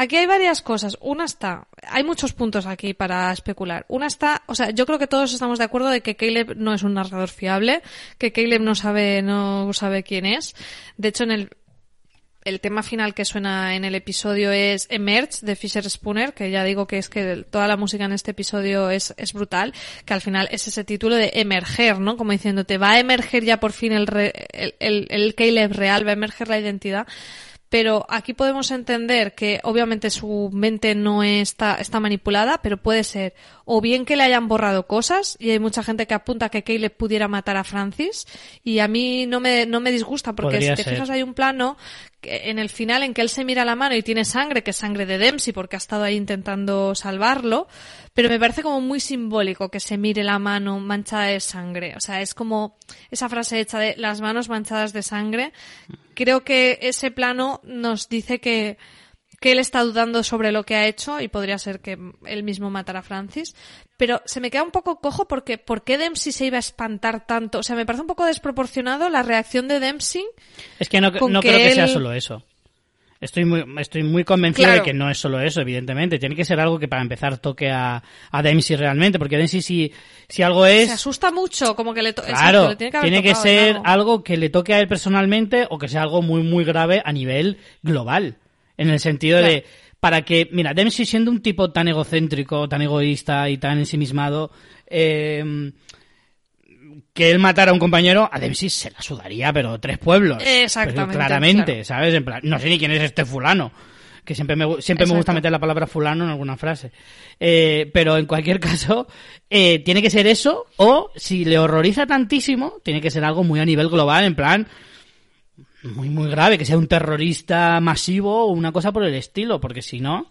S2: Aquí hay varias cosas. Una está, hay muchos puntos aquí para especular. Una está, o sea, yo creo que todos estamos de acuerdo de que Caleb no es un narrador fiable, que Caleb no sabe, no sabe quién es. De hecho, en el, el tema final que suena en el episodio es Emerge de Fisher Spooner, que ya digo que es que toda la música en este episodio es, es brutal, que al final es ese título de emerger, ¿no? Como diciéndote, va a emerger ya por fin el, el, el, el Caleb real, va a emerger la identidad pero aquí podemos entender que obviamente su mente no está, está manipulada, pero puede ser o bien que le hayan borrado cosas, y hay mucha gente que apunta que Caleb pudiera matar a Francis, y a mí no me, no me disgusta, porque si te fijas hay un plano que, en el final en que él se mira la mano y tiene sangre, que es sangre de Dempsey, porque ha estado ahí intentando salvarlo, pero me parece como muy simbólico que se mire la mano manchada de sangre. O sea, es como esa frase hecha de las manos manchadas de sangre. Creo que ese plano nos dice que que él está dudando sobre lo que ha hecho y podría ser que él mismo matara a Francis. Pero se me queda un poco cojo porque ¿por qué Dempsey se iba a espantar tanto? O sea, me parece un poco desproporcionado la reacción de Dempsey.
S1: Es que no, creo que sea solo eso. Estoy muy, estoy muy convencido de que no es solo eso, evidentemente. Tiene que ser algo que para empezar toque a, a Dempsey realmente, porque Dempsey si, si algo es...
S2: Se asusta mucho, como que le,
S1: claro,
S2: tiene que,
S1: tiene que ser algo que le toque a él personalmente o que sea algo muy, muy grave a nivel global. En el sentido de, para que, mira, Dempsey siendo un tipo tan egocéntrico, tan egoísta y tan ensimismado, eh, que él matara a un compañero, a Dempsey se la sudaría, pero tres pueblos.
S2: Exactamente.
S1: claramente, ¿sabes? En plan, no sé ni quién es este fulano. Que siempre me, siempre me gusta meter la palabra fulano en alguna frase. Eh, pero en cualquier caso, eh, tiene que ser eso, o si le horroriza tantísimo, tiene que ser algo muy a nivel global, en plan, muy, muy grave, que sea un terrorista masivo o una cosa por el estilo, porque si no,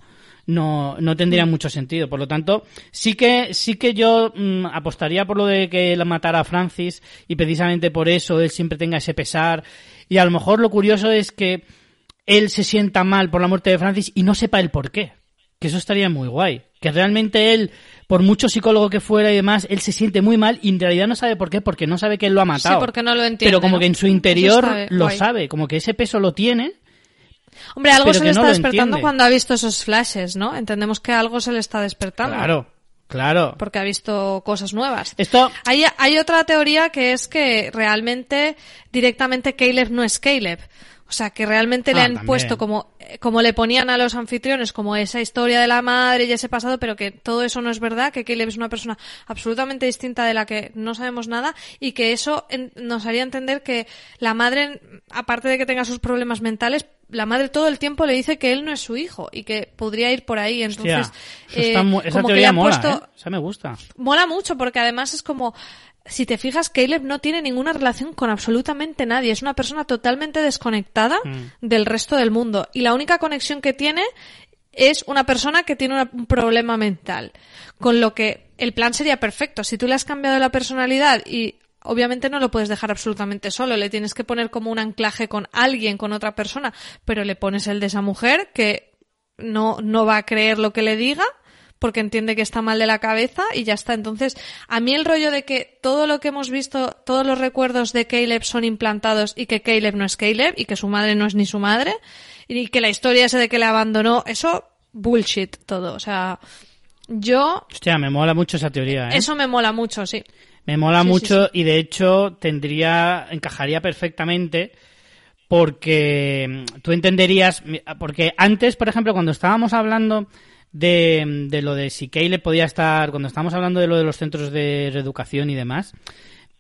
S1: no, no tendría mm. mucho sentido. Por lo tanto, sí que, sí que yo mm, apostaría por lo de que él matara a Francis y precisamente por eso él siempre tenga ese pesar. Y a lo mejor lo curioso es que él se sienta mal por la muerte de Francis y no sepa el por qué. Que eso estaría muy guay. Que realmente él por mucho psicólogo que fuera y demás, él se siente muy mal y en realidad no sabe por qué, porque no sabe que él lo ha matado.
S2: Sí, porque no lo entiende.
S1: Pero como que en su interior lo sabe, como que ese peso lo tiene.
S2: Hombre, algo se le está despertando cuando ha visto esos flashes, ¿no? Entendemos que algo se le está despertando.
S1: Claro, claro.
S2: Porque ha visto cosas nuevas.
S1: Esto...
S2: Hay, hay otra teoría que es que realmente directamente Caleb no es Caleb. O sea, que realmente le
S1: Ah,
S2: han
S1: también.
S2: puesto como, como le ponían a los anfitriones, como esa historia de la madre y ese pasado, pero que todo eso no es verdad, que Caleb es una persona absolutamente distinta de la que no sabemos nada y que eso en- nos haría entender que la madre, aparte de que tenga sus problemas mentales, la madre todo el tiempo le dice que él no es su hijo y que podría ir por ahí.
S1: Hostia,
S2: Entonces,
S1: está
S2: eh,
S1: esa
S2: como que le han
S1: mola,
S2: puesto,
S1: ¿eh? Esa me gusta.
S2: mola mucho porque además es como si te fijas Caleb no tiene ninguna relación con absolutamente nadie es una persona totalmente desconectada
S1: Mm.
S2: del resto del mundo y la única conexión que tiene es una persona que tiene un problema mental con lo que el plan sería perfecto si tú le has cambiado la personalidad y Obviamente no lo puedes dejar absolutamente solo, le tienes que poner como un anclaje con alguien, con otra persona, pero le pones el de esa mujer que no, no va a creer lo que le diga porque entiende que está mal de la cabeza y ya está. Entonces, a mí el rollo de que todo lo que hemos visto, todos los recuerdos de Caleb son implantados y que Caleb no es Caleb y que su madre no es ni su madre y que la historia esa de que le abandonó, eso bullshit todo. O sea, yo,
S1: Hostia, me mola mucho esa teoría, ¿eh?
S2: eso me mola mucho, sí.
S1: Me mola
S2: Sí, sí,
S1: mucho y de hecho tendría, encajaría perfectamente porque mm, tú entenderías, porque antes, por ejemplo, cuando estábamos hablando de, de lo de si Caleb podía estar, cuando estábamos hablando de lo de los centros de reeducación y demás,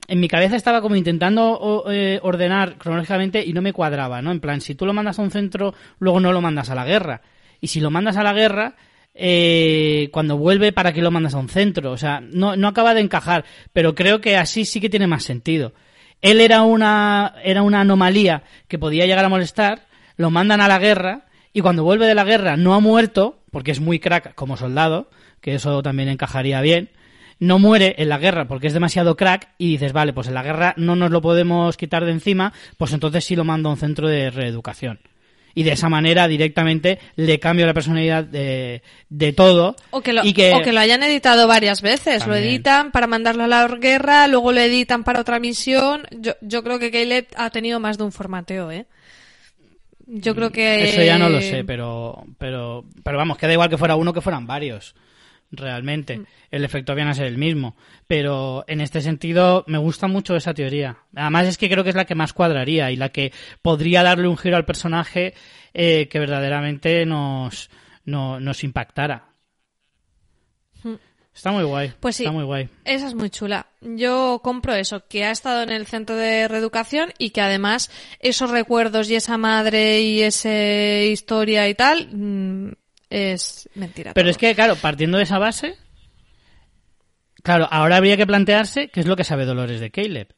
S1: en mi cabeza estaba como intentando eh, ordenar cronológicamente y no me cuadraba, ¿no? En plan, si tú lo mandas a un centro, luego no lo mandas a la guerra. Y si lo mandas a la guerra, eh, cuando vuelve, ¿para qué lo mandas a un centro? O sea, no, no acaba de encajar, pero creo que así sí que tiene más sentido. Él era una, era una anomalía que podía llegar a molestar, lo mandan a la guerra y cuando vuelve de la guerra no ha muerto, porque es muy crack como soldado, que eso también encajaría bien, no muere en la guerra porque es demasiado crack y dices, vale, pues en la guerra no nos lo podemos quitar de encima, pues entonces sí lo mando a un centro de reeducación. Y de esa manera directamente le cambio la personalidad de, de todo.
S2: O que, lo,
S1: y que,
S2: o que lo hayan editado varias veces. Lo editan para mandarlo a la guerra, luego lo editan para otra misión. Yo, yo creo que Caleb ha tenido más de un formateo, ¿eh? Yo creo que...
S1: Eso ya no lo sé, pero, pero, pero vamos, que da igual que fuera uno que fueran varios. Realmente. El efecto viene a ser el mismo. Pero en este sentido, me gusta mucho esa teoría. Además, es que creo que es la que más cuadraría y la que podría darle un giro al personaje eh, que verdaderamente nos, no- nos impactara. Está muy guay.
S2: Pues sí.
S1: Está muy guay.
S2: Esa es muy chula. Yo compro eso, que ha estado en el centro de reeducación y que además esos recuerdos y esa madre y esa historia y tal mm, es mentira.
S1: Pero
S2: todo.
S1: es que, claro, partiendo de esa base, claro, ahora habría que plantearse qué es lo que sabe Dolores de Caleb.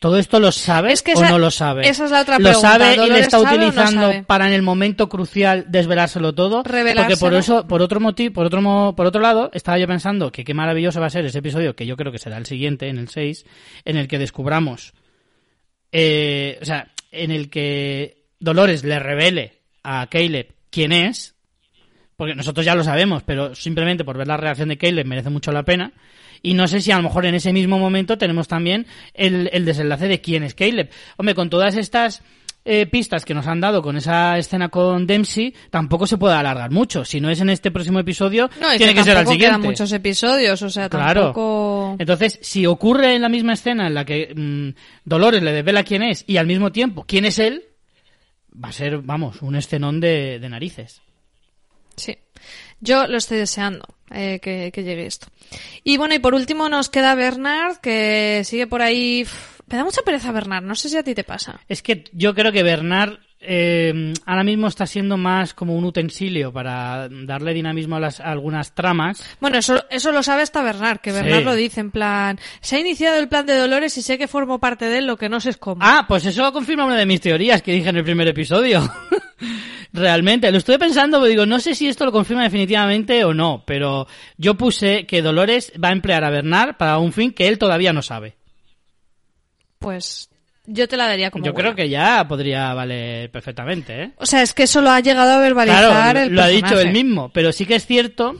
S1: ¿Todo esto lo sabe
S2: Es que
S1: o no lo sabe?
S2: esa es la otra
S1: ¿Lo
S2: pregunta.
S1: sabe y le
S2: ¿Dolores
S1: está
S2: no
S1: utilizando para en el momento crucial desvelárselo todo? Porque por eso, por otro motivo, por otro por otro lado, estaba yo pensando que qué maravilloso va a ser ese episodio, que yo creo que será el siguiente, en el 6, en el que descubramos, eh, o sea, en el que Dolores le revele a Caleb quién es, porque nosotros ya lo sabemos, pero simplemente por ver la reacción de Caleb merece mucho la pena. Y no sé si a lo mejor en ese mismo momento tenemos también el, el desenlace de quién es Caleb. Hombre, con todas estas eh, pistas que nos han dado con esa escena con Dempsey, tampoco se puede alargar mucho. Si no es en este próximo episodio,
S2: No,
S1: tiene que, ser al siguiente.
S2: quedan muchos episodios, o sea,
S1: Claro.
S2: tampoco...
S1: Entonces, si ocurre en la misma escena en la que mm, Dolores le devela quién es y al mismo tiempo quién es él, va a ser, vamos, un escenón de, de narices.
S2: Yo lo estoy deseando eh, que, que llegue esto. Y bueno, y por último nos queda Bernard, que sigue por ahí. Me da mucha pereza Bernard, no sé si a ti te pasa.
S1: Es que yo creo que Bernard eh, ahora mismo está siendo más como un utensilio para darle dinamismo a, las, a algunas tramas.
S2: Bueno, eso, eso lo sabe hasta Bernard, que
S1: Sí.
S2: Bernard lo dice en plan, se ha iniciado el plan de Dolores y sé que formo parte de él, lo que no sé es cómo.
S1: Ah, pues eso confirma una de mis teorías que dije en el primer episodio. Realmente, lo estuve pensando, pero digo, no sé si esto lo confirma definitivamente o no, pero yo puse que Dolores va a emplear a Bernard para un fin que él todavía no sabe.
S2: Pues yo te la daría como
S1: Yo
S2: buena.
S1: creo que ya podría valer perfectamente, ¿eh?
S2: O sea, es que eso lo ha llegado a verbalizar
S1: Claro,
S2: el
S1: lo ha dicho él mismo, pero sí que es cierto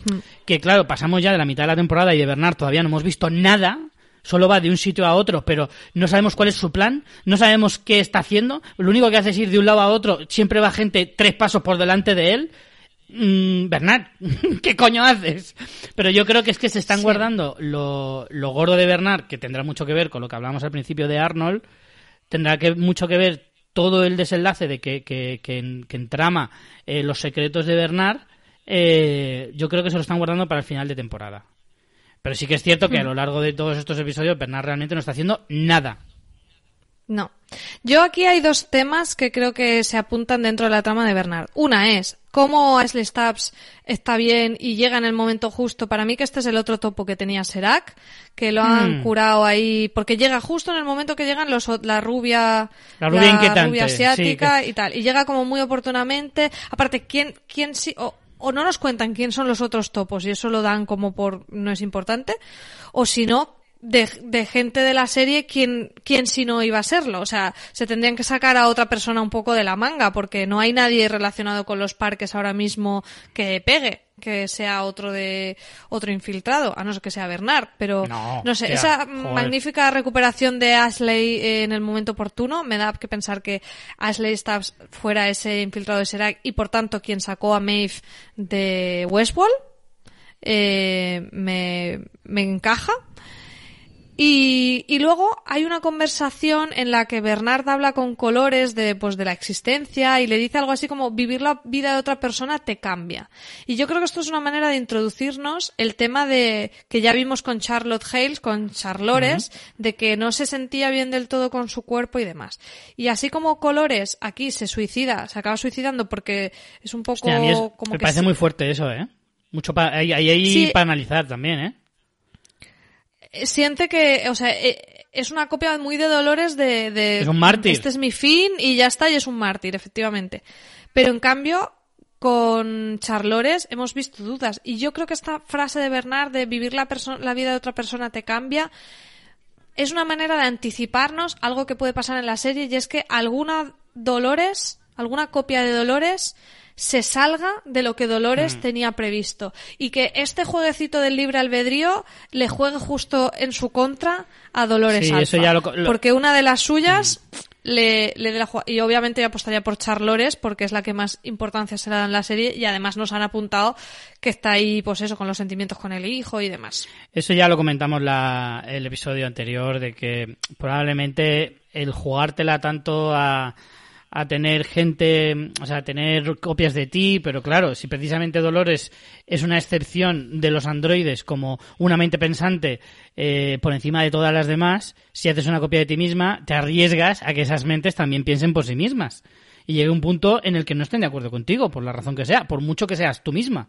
S1: que, claro, pasamos ya de la mitad de la temporada y de Bernard todavía no hemos visto nada, solo va de un sitio a otro, pero no sabemos cuál es su plan, no sabemos qué está haciendo, lo único que hace es ir de un lado a otro, siempre va gente tres pasos por delante de él. Mm, Bernard, ¿qué coño haces? Pero yo creo que es que se están
S2: Sí.
S1: guardando lo, lo gordo de Bernard, que tendrá mucho que ver con lo que hablamos al principio de Arnold, tendrá que mucho que ver todo el desenlace de que, que, que, entrama eh, los secretos de Bernard, eh, yo creo que se lo están guardando para el final de temporada. Pero sí que es cierto que a hmm. lo largo de todos estos episodios Bernard realmente no está haciendo nada.
S2: No. Yo aquí hay dos temas que creo que se apuntan dentro de la trama de Bernard. Una es cómo Ashley Stubbs está bien y llega en el momento justo. Para mí que este es el otro topo que tenía Serac, que lo han hmm. curado ahí, porque llega justo en el momento que llegan los, la rubia,
S1: la rubia,
S2: asiática y tal. Y llega como muy oportunamente. Aparte, ¿quién, quién sí, o no nos cuentan quién son los otros topos y eso lo dan como por no es importante, o si no, de, gente de la serie quién, quién si no iba a serlo. O sea, se tendrían que sacar a otra persona un poco de la manga porque no hay nadie relacionado con los parques ahora mismo que pegue que sea otro de otro infiltrado, a no ser que sea Bernard, pero no, sé, esa magnífica recuperación de Ashley en el momento oportuno me da que pensar que Ashley Stubbs fuera ese infiltrado de Serac y por tanto quien sacó a Maeve de Westworld eh, me, me encaja y, y, luego hay una conversación en la que Bernard habla con colores de, pues, de la existencia y le dice algo así como vivir la vida de otra persona te cambia. Y yo creo que esto es una manera de introducirnos el tema de que ya vimos con Charlotte Hales, con Charlores, de que no se sentía bien del todo con su cuerpo y demás. Y así como colores aquí se suicida, se acaba suicidando porque es un poco como
S1: me parece muy fuerte eso, ¿eh? Mucho para ahí, ahí para analizar también, ¿eh?
S2: Siente que, o sea, eh, es una copia muy de Dolores de, de...
S1: Es un mártir.
S2: Este es mi fin y ya está, y es un mártir, efectivamente. Pero en cambio, con Charlores hemos visto dudas. Y yo creo que esta frase de Bernard de vivir la, la vida de otra persona te cambia es una manera de anticiparnos algo que puede pasar en la serie y es que alguna Dolores, alguna copia de Dolores se salga de lo que Dolores mm. tenía previsto y que este jueguecito del libre albedrío le juegue justo en su contra a Dolores porque una de las suyas mm. le, le la y obviamente yo apostaría por Charlores porque es la que más importancia se le da en la serie y además nos han apuntado que está ahí pues eso con los sentimientos con el hijo y demás
S1: eso ya lo comentamos la, el episodio anterior de que probablemente el jugártela tanto a a tener gente, o sea, a tener copias de ti, pero claro, si precisamente Dolores es una excepción de los androides como una mente pensante eh, por encima de todas las demás, si haces una copia de ti misma, te arriesgas a que esas mentes también piensen por sí mismas. Y llegue un punto en el que no estén de acuerdo contigo, por la razón que sea, por mucho que seas tú misma.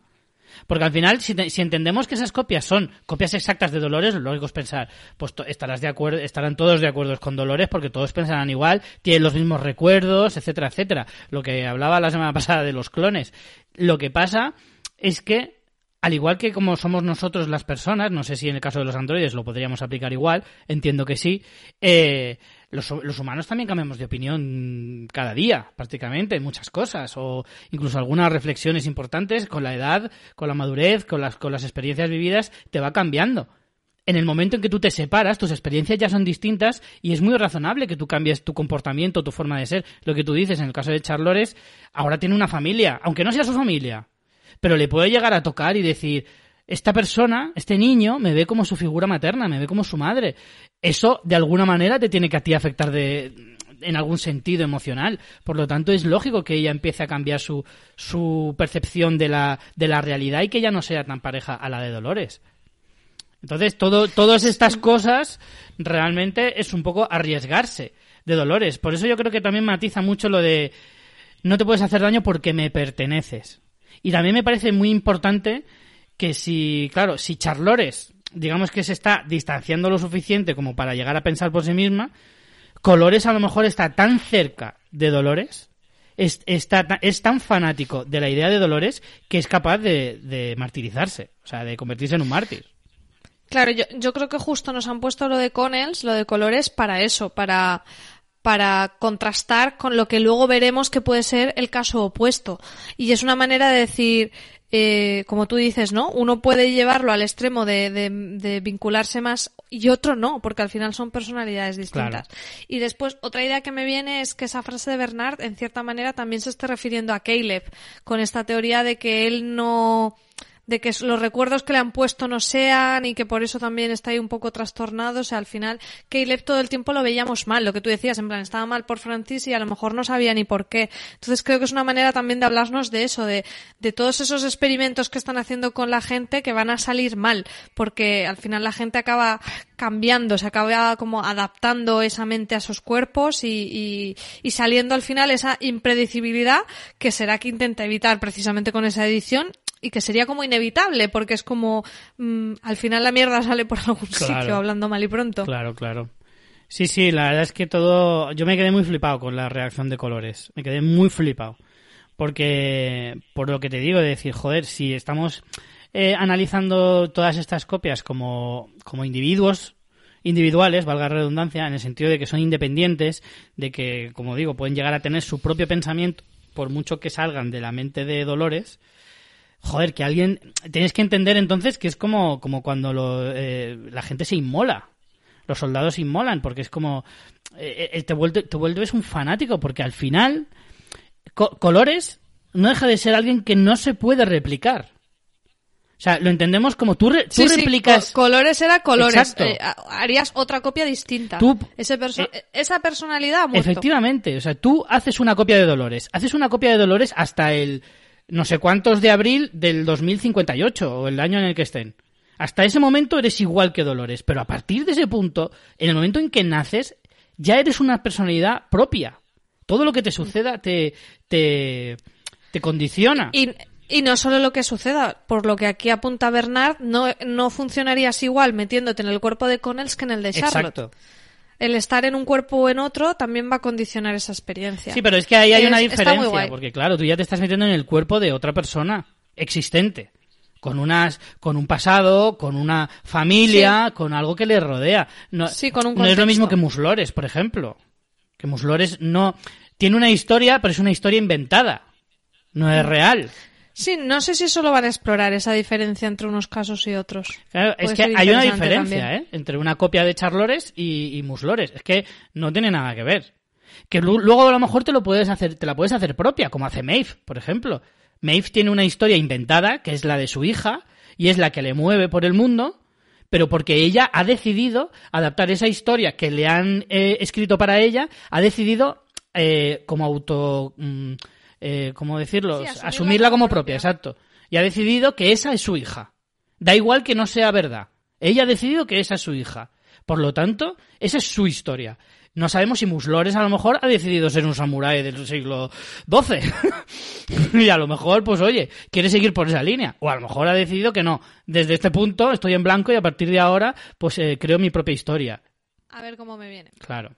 S1: Porque al final, si, entendemos que esas copias son copias exactas de Dolores, lo lógico es pensar, pues estarás de acuerdo, estarán todos de acuerdo con Dolores porque todos pensarán igual, tienen los mismos recuerdos, etcétera, etcétera. Lo que hablaba la semana pasada de los clones. Lo que pasa es que al igual que como somos nosotros las personas, no sé si en el caso de los androides lo podríamos aplicar igual, entiendo que sí, eh, los, los, humanos también cambiamos de opinión cada día, prácticamente, en muchas cosas, o incluso algunas reflexiones importantes con la edad, con la madurez, con las, con las experiencias vividas, te va cambiando. En el momento en que tú te separas, tus experiencias ya son distintas y es muy razonable que tú cambies tu comportamiento, tu forma de ser. Lo que tú dices en el caso de Charlores, ahora tiene una familia, aunque no sea su familia, pero le puede llegar a tocar y decir, esta persona, este niño, me ve como su figura materna, me ve como su madre. Eso, de alguna manera, te tiene que a ti afectar de, en algún sentido emocional. Por lo tanto, es lógico que ella empiece a cambiar su, su percepción de la, de la realidad y que ella no sea tan pareja a la de Dolores. Entonces, todo, todas estas cosas realmente es un poco arriesgarse de Dolores. Por eso yo creo que también matiza mucho lo de no te puedes hacer daño porque me perteneces. Y también me parece muy importante que si, claro, si Charlores, digamos que se está distanciando lo suficiente como para llegar a pensar por sí misma, Colores a lo mejor está tan cerca de Dolores, es, está, es tan fanático de la idea de Dolores que es capaz de, de martirizarse, o sea, de convertirse en un mártir.
S2: Claro, yo, yo creo que justo nos han puesto lo de Connells, lo de Colores, para eso, para para contrastar con lo que luego veremos que puede ser el caso opuesto. Y es una manera de decir, eh, como tú dices, ¿no? Uno puede llevarlo al extremo de, de, vincularse más y otro no, porque al final son personalidades distintas. Y después, otra idea que me viene es que esa frase de Bernard, en cierta manera, también se está refiriendo a Caleb, con esta teoría de que él no de que los recuerdos que le han puesto no sean y que por eso también está ahí un poco trastornado. O sea, al final, Caleb todo el tiempo lo veíamos mal, lo que tú decías, en plan, estaba mal por Francis y a lo mejor no sabía ni por qué. Entonces creo que es una manera también de hablarnos de eso, de, de todos esos experimentos que están haciendo con la gente que van a salir mal, porque al final la gente acaba cambiando, se acaba como adaptando esa mente a sus cuerpos y, y, y saliendo al final esa impredecibilidad que será que intenta evitar precisamente con esa edición y que sería como inevitable, porque es como mm, al final la mierda sale por algún
S1: Claro.
S2: sitio, hablando mal y pronto.
S1: Claro, claro. Sí, sí, la verdad es que todo... Yo me quedé muy flipado con la reacción de colores. Me quedé muy flipado. Porque, por lo que te digo, de decir, joder, si estamos eh, analizando todas estas copias como, como individuos individuales, valga la redundancia, en el sentido de que son independientes, de que, como digo, pueden llegar a tener su propio pensamiento, por mucho que salgan de la mente de Dolores, joder, que alguien... Tienes que entender entonces que es como, como cuando lo, eh, la gente se inmola. Los soldados se inmolan, porque es como... eh, eh, te, vuelve- te vuelves un fanático, porque al final... Co- Colores no deja de ser alguien que no se puede replicar. O sea, lo entendemos como tú, re- tú
S2: Sí, sí,
S1: replicas...
S2: co- colores era colores.
S1: Exacto.
S2: Eh, ha- harías otra copia distinta.
S1: Tú-
S2: Ese perso-
S1: eh,
S2: esa personalidad ha muerto.
S1: Efectivamente, o sea, tú haces una copia de Dolores, haces una copia de Dolores hasta el no sé cuántos de abril del 2058 o el año en el que estén. Hasta ese momento eres igual que Dolores, pero a partir de ese punto, en el momento en que naces, ya eres una personalidad propia. Todo lo que te suceda te, te, te condiciona.
S2: Y, y no solo lo que suceda, por lo que aquí apunta Bernard, no, no funcionarías igual metiéndote en el cuerpo de Connells que en el de Charlotte.
S1: Exacto.
S2: El estar en un cuerpo o en otro también va a condicionar esa experiencia.
S1: Sí, pero es que ahí hay
S2: Es-
S1: una diferencia, porque claro, tú ya te estás metiendo en el cuerpo de otra persona existente, con unas, con un pasado, con una familia, con algo que le rodea. No,
S2: Sí, con un
S1: no es lo mismo que Muslores, por ejemplo. Que Muslores no tiene una historia, pero es una historia inventada. No
S2: Mm.
S1: es real.
S2: Sí, no sé si solo van a explorar esa diferencia entre unos casos y otros.
S1: Claro, es que hay una diferencia
S2: también.
S1: ¿eh? entre una copia de Charlores y, y Muslores. Es que no tiene nada que ver. Que lu- luego a lo mejor te lo puedes hacer, te la puedes hacer propia, como hace Maeve, por ejemplo. Maeve tiene una historia inventada, que es la de su hija, y es la que le mueve por el mundo, pero porque ella ha decidido adaptar esa historia que le han eh, escrito para ella, ha decidido eh, como auto... mm, eh, ¿Cómo decirlo?
S2: Sí, asumirla
S1: asumirla como propia. exacto. Y ha decidido que esa es su hija. Da igual que no sea verdad. Ella ha decidido que esa es su hija. Por lo tanto, esa es su historia. No sabemos si Muslores a lo mejor ha decidido ser un samurái del siglo XII. y a lo mejor, pues oye, quiere seguir por esa línea. O a lo mejor ha decidido que no. Desde este punto estoy en blanco y a partir de ahora, pues eh, creo mi propia historia.
S2: A ver cómo me viene.
S1: Claro.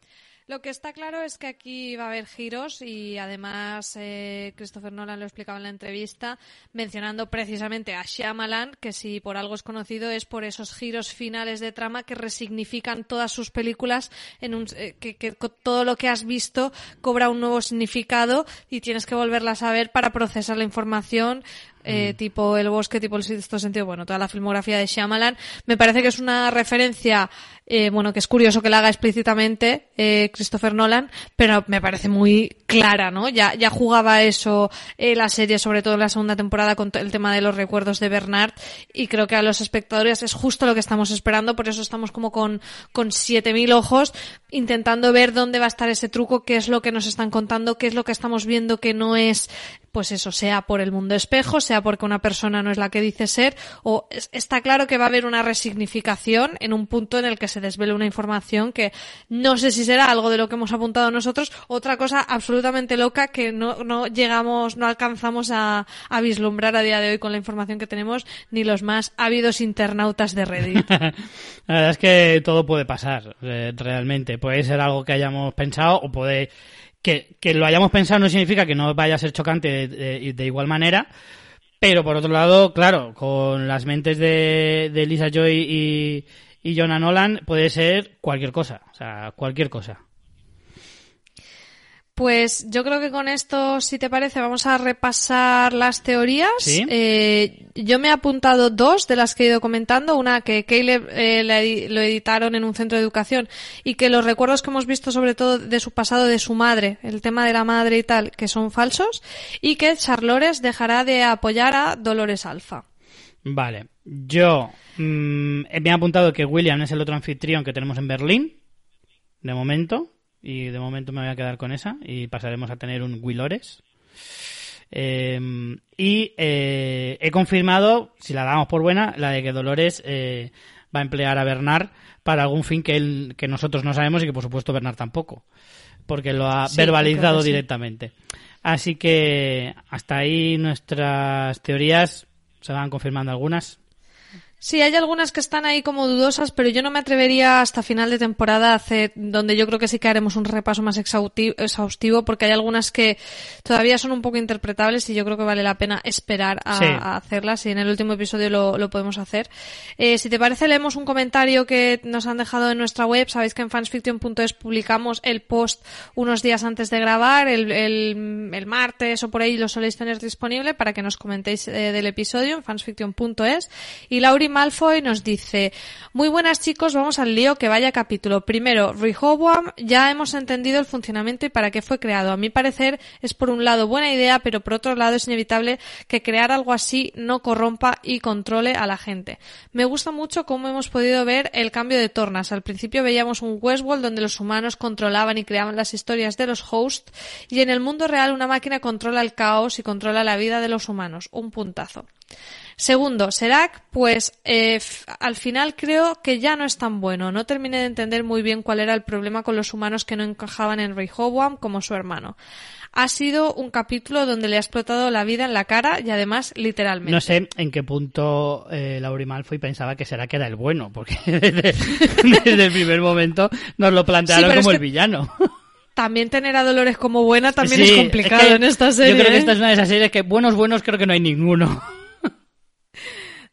S2: Lo que está claro es que aquí va a haber giros y además eh, Christopher Nolan lo explicaba en la entrevista mencionando precisamente a Shyamalan que si por algo es conocido es por esos giros finales de trama que resignifican todas sus películas en un, eh, que, que todo lo que has visto cobra un nuevo significado y tienes que volverlas a ver para procesar la información eh, tipo El Bosque, tipo El Sexto Sentido, bueno, toda la filmografía de Shyamalan. Me parece que es una referencia, eh, bueno, que es curioso que la haga explícitamente eh, Christopher Nolan, pero me parece muy clara, ¿no? Ya, ya jugaba eso eh, la serie, sobre todo en la segunda temporada, con el tema de los recuerdos de Bernard, y creo que a los espectadores es justo lo que estamos esperando, por eso estamos como con, con 7000 ojos, intentando ver dónde va a estar ese truco, qué es lo que nos están contando, qué es lo que estamos viendo que no es pues eso, sea por el mundo espejo, sea porque una persona no es la que dice ser, o es- está claro que va a haber una resignificación en un punto en el que se desvele una información que no sé si será algo de lo que hemos apuntado nosotros, otra cosa absolutamente loca que no, no llegamos, no alcanzamos a, a vislumbrar a día de hoy con la información que tenemos, ni los más ávidos internautas de Reddit.
S1: La verdad es que todo puede pasar, eh, realmente. Puede ser algo que hayamos pensado o puede... Que, que lo hayamos pensado no significa que no vaya a ser chocante de, de- igual manera, pero por otro lado, claro, con las mentes de, de Lisa Joy y, y Jonah Nolan puede ser cualquier cosa, o sea, cualquier cosa.
S2: Pues yo creo que con esto, si te parece, vamos a repasar las teorías.
S1: Sí.
S2: Eh, yo me he apuntado dos de las que he ido comentando. Una que Caleb eh, lo editaron en un centro de educación y que los recuerdos que hemos visto, sobre todo de su pasado, de su madre, el tema de la madre y tal, que son falsos. Y que Charlores dejará de apoyar a Dolores Alfa.
S1: Vale. Yo mm, me he apuntado que William es el otro anfitrión que tenemos en Berlín, de momento, y de momento me voy a quedar con esa, y pasaremos a tener un Willores. Eh, y eh, he confirmado, si la damos por buena, la de que Dolores eh, va a emplear a Bernard para algún fin que, él, que nosotros no sabemos y que por supuesto Bernard tampoco, porque lo ha
S2: Sí,
S1: verbalizado
S2: sí.
S1: directamente. Así que hasta ahí nuestras teorías se van confirmando algunas.
S2: Sí, hay algunas que están ahí como dudosas, pero yo no me atrevería hasta final de temporada a hacer, donde yo creo que sí que haremos un repaso más exhausti- exhaustivo, porque hay algunas que todavía son un poco interpretables y yo creo que vale la pena esperar a,
S1: Sí.
S2: a hacerlas y en el último episodio lo, lo podemos hacer. Eh, si te parece, leemos un comentario que nos han dejado en nuestra web. Sabéis que en fansfiction.es publicamos el post unos días antes de grabar, el, el, el martes o por ahí lo soléis tener disponible para que nos comentéis eh, del episodio en fansfiction.es. Y Lauri Malfoy nos dice, muy buenas chicos, vamos al lío, que vaya capítulo. Primero, Rehoboam, ya hemos entendido el funcionamiento y para qué fue creado. A mi parecer es por un lado buena idea, pero por otro lado es inevitable que crear algo así no corrompa y controle a la gente. Me gusta mucho cómo hemos podido ver el cambio de tornas. Al principio veíamos un Westworld donde los humanos controlaban y creaban las historias de los hosts y en el mundo real una máquina controla el caos y controla la vida de los humanos. Un puntazo. Segundo, Serac, pues eh, al final creo que ya no es tan bueno. No terminé de entender muy bien cuál era el problema con los humanos que no encajaban en Rehoboam como su hermano. Ha sido un capítulo donde le ha explotado la vida en la cara y además literalmente.
S1: No sé en qué punto eh, Lauri Malfoy pensaba que que era el bueno, porque desde, desde el primer momento nos lo plantearon
S2: Sí,
S1: como
S2: que-
S1: el villano.
S2: También tener a Dolores como buena también
S1: Sí,
S2: es complicado
S1: que
S2: en esta serie.
S1: Yo creo que
S2: ¿eh?
S1: esta es una de esas series que buenos, buenos creo que no hay ninguno.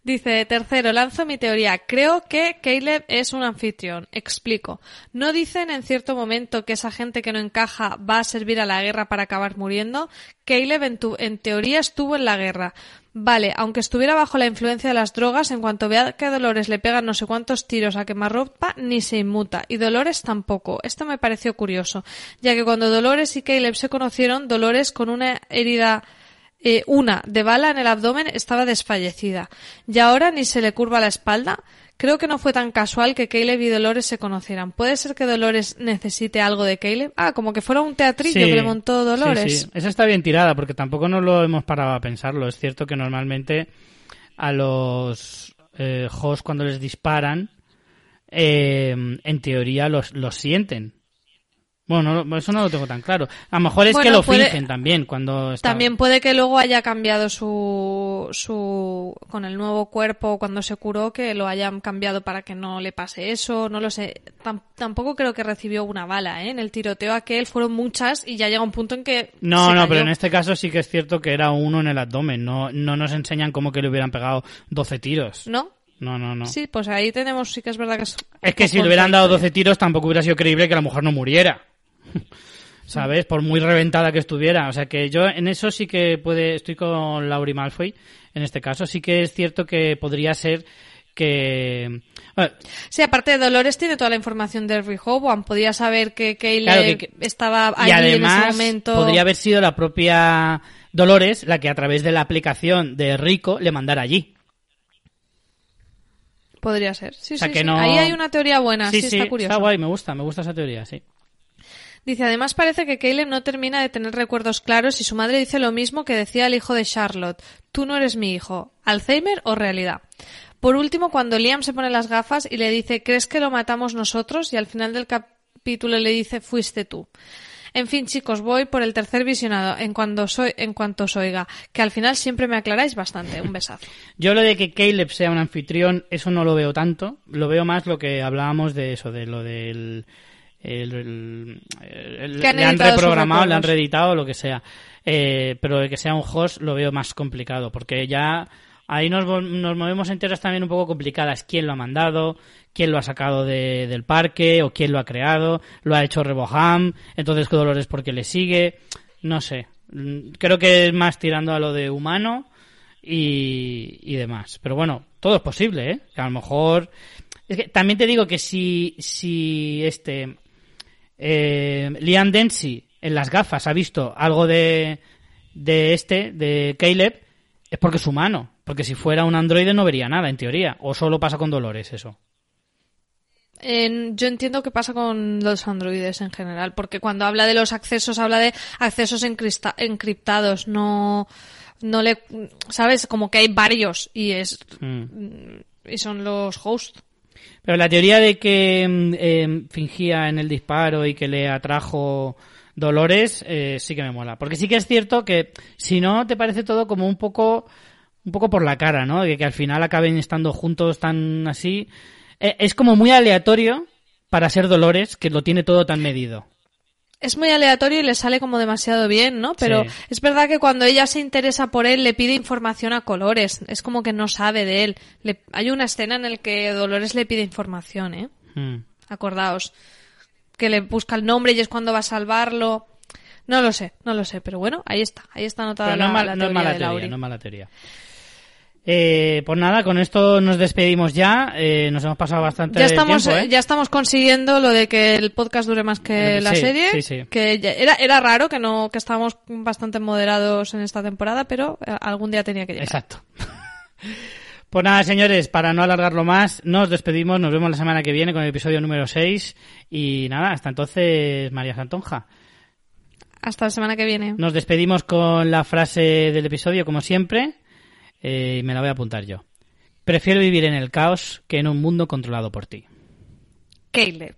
S2: Dice, tercero, lanzo mi teoría. Creo que Caleb es un anfitrión. Explico. ¿No dicen en cierto momento que esa gente que no encaja va a servir a la guerra para acabar muriendo? Caleb en, tu- en teoría estuvo en la guerra. Vale, aunque estuviera bajo la influencia de las drogas, en cuanto vea que Dolores le pegan no sé cuántos tiros a quemarropa, ni se inmuta. Y Dolores tampoco. Esto me pareció curioso, ya que cuando Dolores y Caleb se conocieron, Dolores con una herida eh, una de bala en el abdomen estaba desfallecida y ahora ni se le curva la espalda. Creo que no fue tan casual que Caleb y Dolores se conocieran. ¿Puede ser que Dolores necesite algo de Caleb? Ah, como que fuera un teatrillo
S1: Sí,
S2: que le montó Dolores.
S1: sí, sí. Esa está bien tirada, porque tampoco nos lo hemos parado a pensarlo. Es cierto que normalmente a los eh, hosts cuando les disparan, eh, en teoría los, los sienten. Bueno, no- eso no lo tengo tan claro. A lo mejor es que lo
S2: puede-
S1: fingen también cuando está...
S2: También puede que luego haya cambiado su, su, con el nuevo cuerpo cuando se curó, que lo hayan cambiado para que no le pase eso, no lo sé. Tam- tampoco creo que recibió una bala, ¿eh? En el tiroteo aquel fueron muchas y ya llega un punto en que
S1: No, no,
S2: cayó.
S1: pero en este caso sí que es cierto que era uno en el abdomen. No, no nos enseñan como que le hubieran pegado 12 tiros.
S2: ¿No?
S1: No, no, no.
S2: Sí, pues ahí tenemos, sí que es verdad que es.
S1: Es que si le hubieran dado
S2: contradictorio.
S1: 12 tiros tampoco hubiera sido creíble que la mujer no muriera. ¿Sabes? Por muy reventada que estuviera. O sea que yo en eso sí que puede, estoy con Laurie Malfoy. En este caso sí que es cierto que podría ser que... bueno,
S2: Sí, aparte de Dolores tiene toda la información de Rehoboam. Podía saber que Caleb
S1: Claro que-
S2: estaba
S1: y
S2: allí en
S1: además
S2: ese momento.
S1: podría haber sido la propia Dolores la que a través de la aplicación de Rico le mandara allí.
S2: Podría ser. Sí,
S1: O sea
S2: sí,
S1: que
S2: sí.
S1: no-
S2: Ahí hay una teoría buena. Sí,
S1: sí,
S2: está curioso.
S1: guay, me gusta, me gusta esa teoría, sí.
S2: Dice, además parece que Caleb no termina de tener recuerdos claros y su madre dice lo mismo que decía el hijo de Charlotte. Tú no eres mi hijo. ¿Alzheimer o realidad? Por último, cuando Liam se pone las gafas y le dice, ¿crees que lo matamos nosotros? Y al final del capítulo le dice, fuiste tú. En fin, chicos, voy por el tercer visionado en cuanto, soy, en cuanto os oiga, que al final siempre me aclaráis bastante. Un besazo.
S1: Yo lo de que Caleb sea un anfitrión, eso no lo veo tanto. Lo veo más lo que hablábamos de eso, de lo del... el- el- el-
S2: Que han
S1: le han reprogramado, le han reeditado, lo que sea. Eh, pero de que sea un host lo veo más complicado, porque ya ahí nos, nos movemos en tierras también un poco complicadas. ¿Quién lo ha mandado? ¿Quién lo ha sacado de- del parque? ¿O quién lo ha creado? ¿Lo ha hecho Reboham? Entonces, ¿qué Dolores porque le sigue? No sé. Mm, Creo que es más tirando a lo de humano y, y demás. Pero bueno, todo es posible, ¿eh? Que a lo mejor... Es que también te digo que si, si este... Eh, Liam Dempsey en las gafas ha visto algo de, de este, de Caleb, es porque es humano. Porque si fuera un androide no vería nada, en teoría. O solo pasa con Dolores eso.
S2: Yo entiendo que pasa con los androides en general, porque cuando habla de los accesos, habla de accesos encriptados, no, no le, sabes, como que hay varios y es,
S1: Mm.
S2: y son los hosts.
S1: Pero la teoría de que mm, eh, fingía en el disparo y que le atrajo Dolores eh, sí que me mola. Porque sí que es cierto que si no te parece todo como un poco un poco por la cara, ¿no? De que al final acaben estando juntos tan así. Eh, es como muy aleatorio para ser Dolores que lo tiene todo tan medido.
S2: Es muy aleatorio y le sale como demasiado bien, ¿no? Pero
S1: Sí.
S2: es verdad que cuando ella se interesa por él, le pide información a Colores. Es como que no sabe de él. Le- hay una escena en la que Dolores le pide información, ¿eh?
S1: Mm.
S2: Acordaos. Que le busca el nombre y es cuando va a salvarlo. No lo sé, no lo sé, pero bueno, ahí está, ahí está anotada
S1: Pero no,
S2: la,
S1: mal-
S2: la
S1: no es
S2: teoría
S1: mala
S2: de
S1: teoría,
S2: Lauri.
S1: no es mala teoría. Eh, pues nada, con esto nos despedimos ya. Eh, nos hemos pasado bastante
S2: ya estamos,
S1: tiempo, ¿eh?
S2: ya estamos consiguiendo lo de que el podcast dure más que
S1: Eh,
S2: la
S1: sí,
S2: serie.
S1: sí, sí.
S2: Que ya- era, era raro que no, que estábamos bastante moderados en esta temporada, pero algún día tenía que llegar.
S1: Exacto. Pues nada, señores, para no alargarlo más, nos despedimos, nos vemos la semana que viene con el episodio número 6 y nada, hasta entonces, María Santonja.
S2: Hasta la semana que viene.
S1: Nos despedimos con la frase del episodio, como siempre, eh, me la voy a apuntar yo. Prefiero vivir en el caos que en un mundo controlado por ti.
S2: Caleb.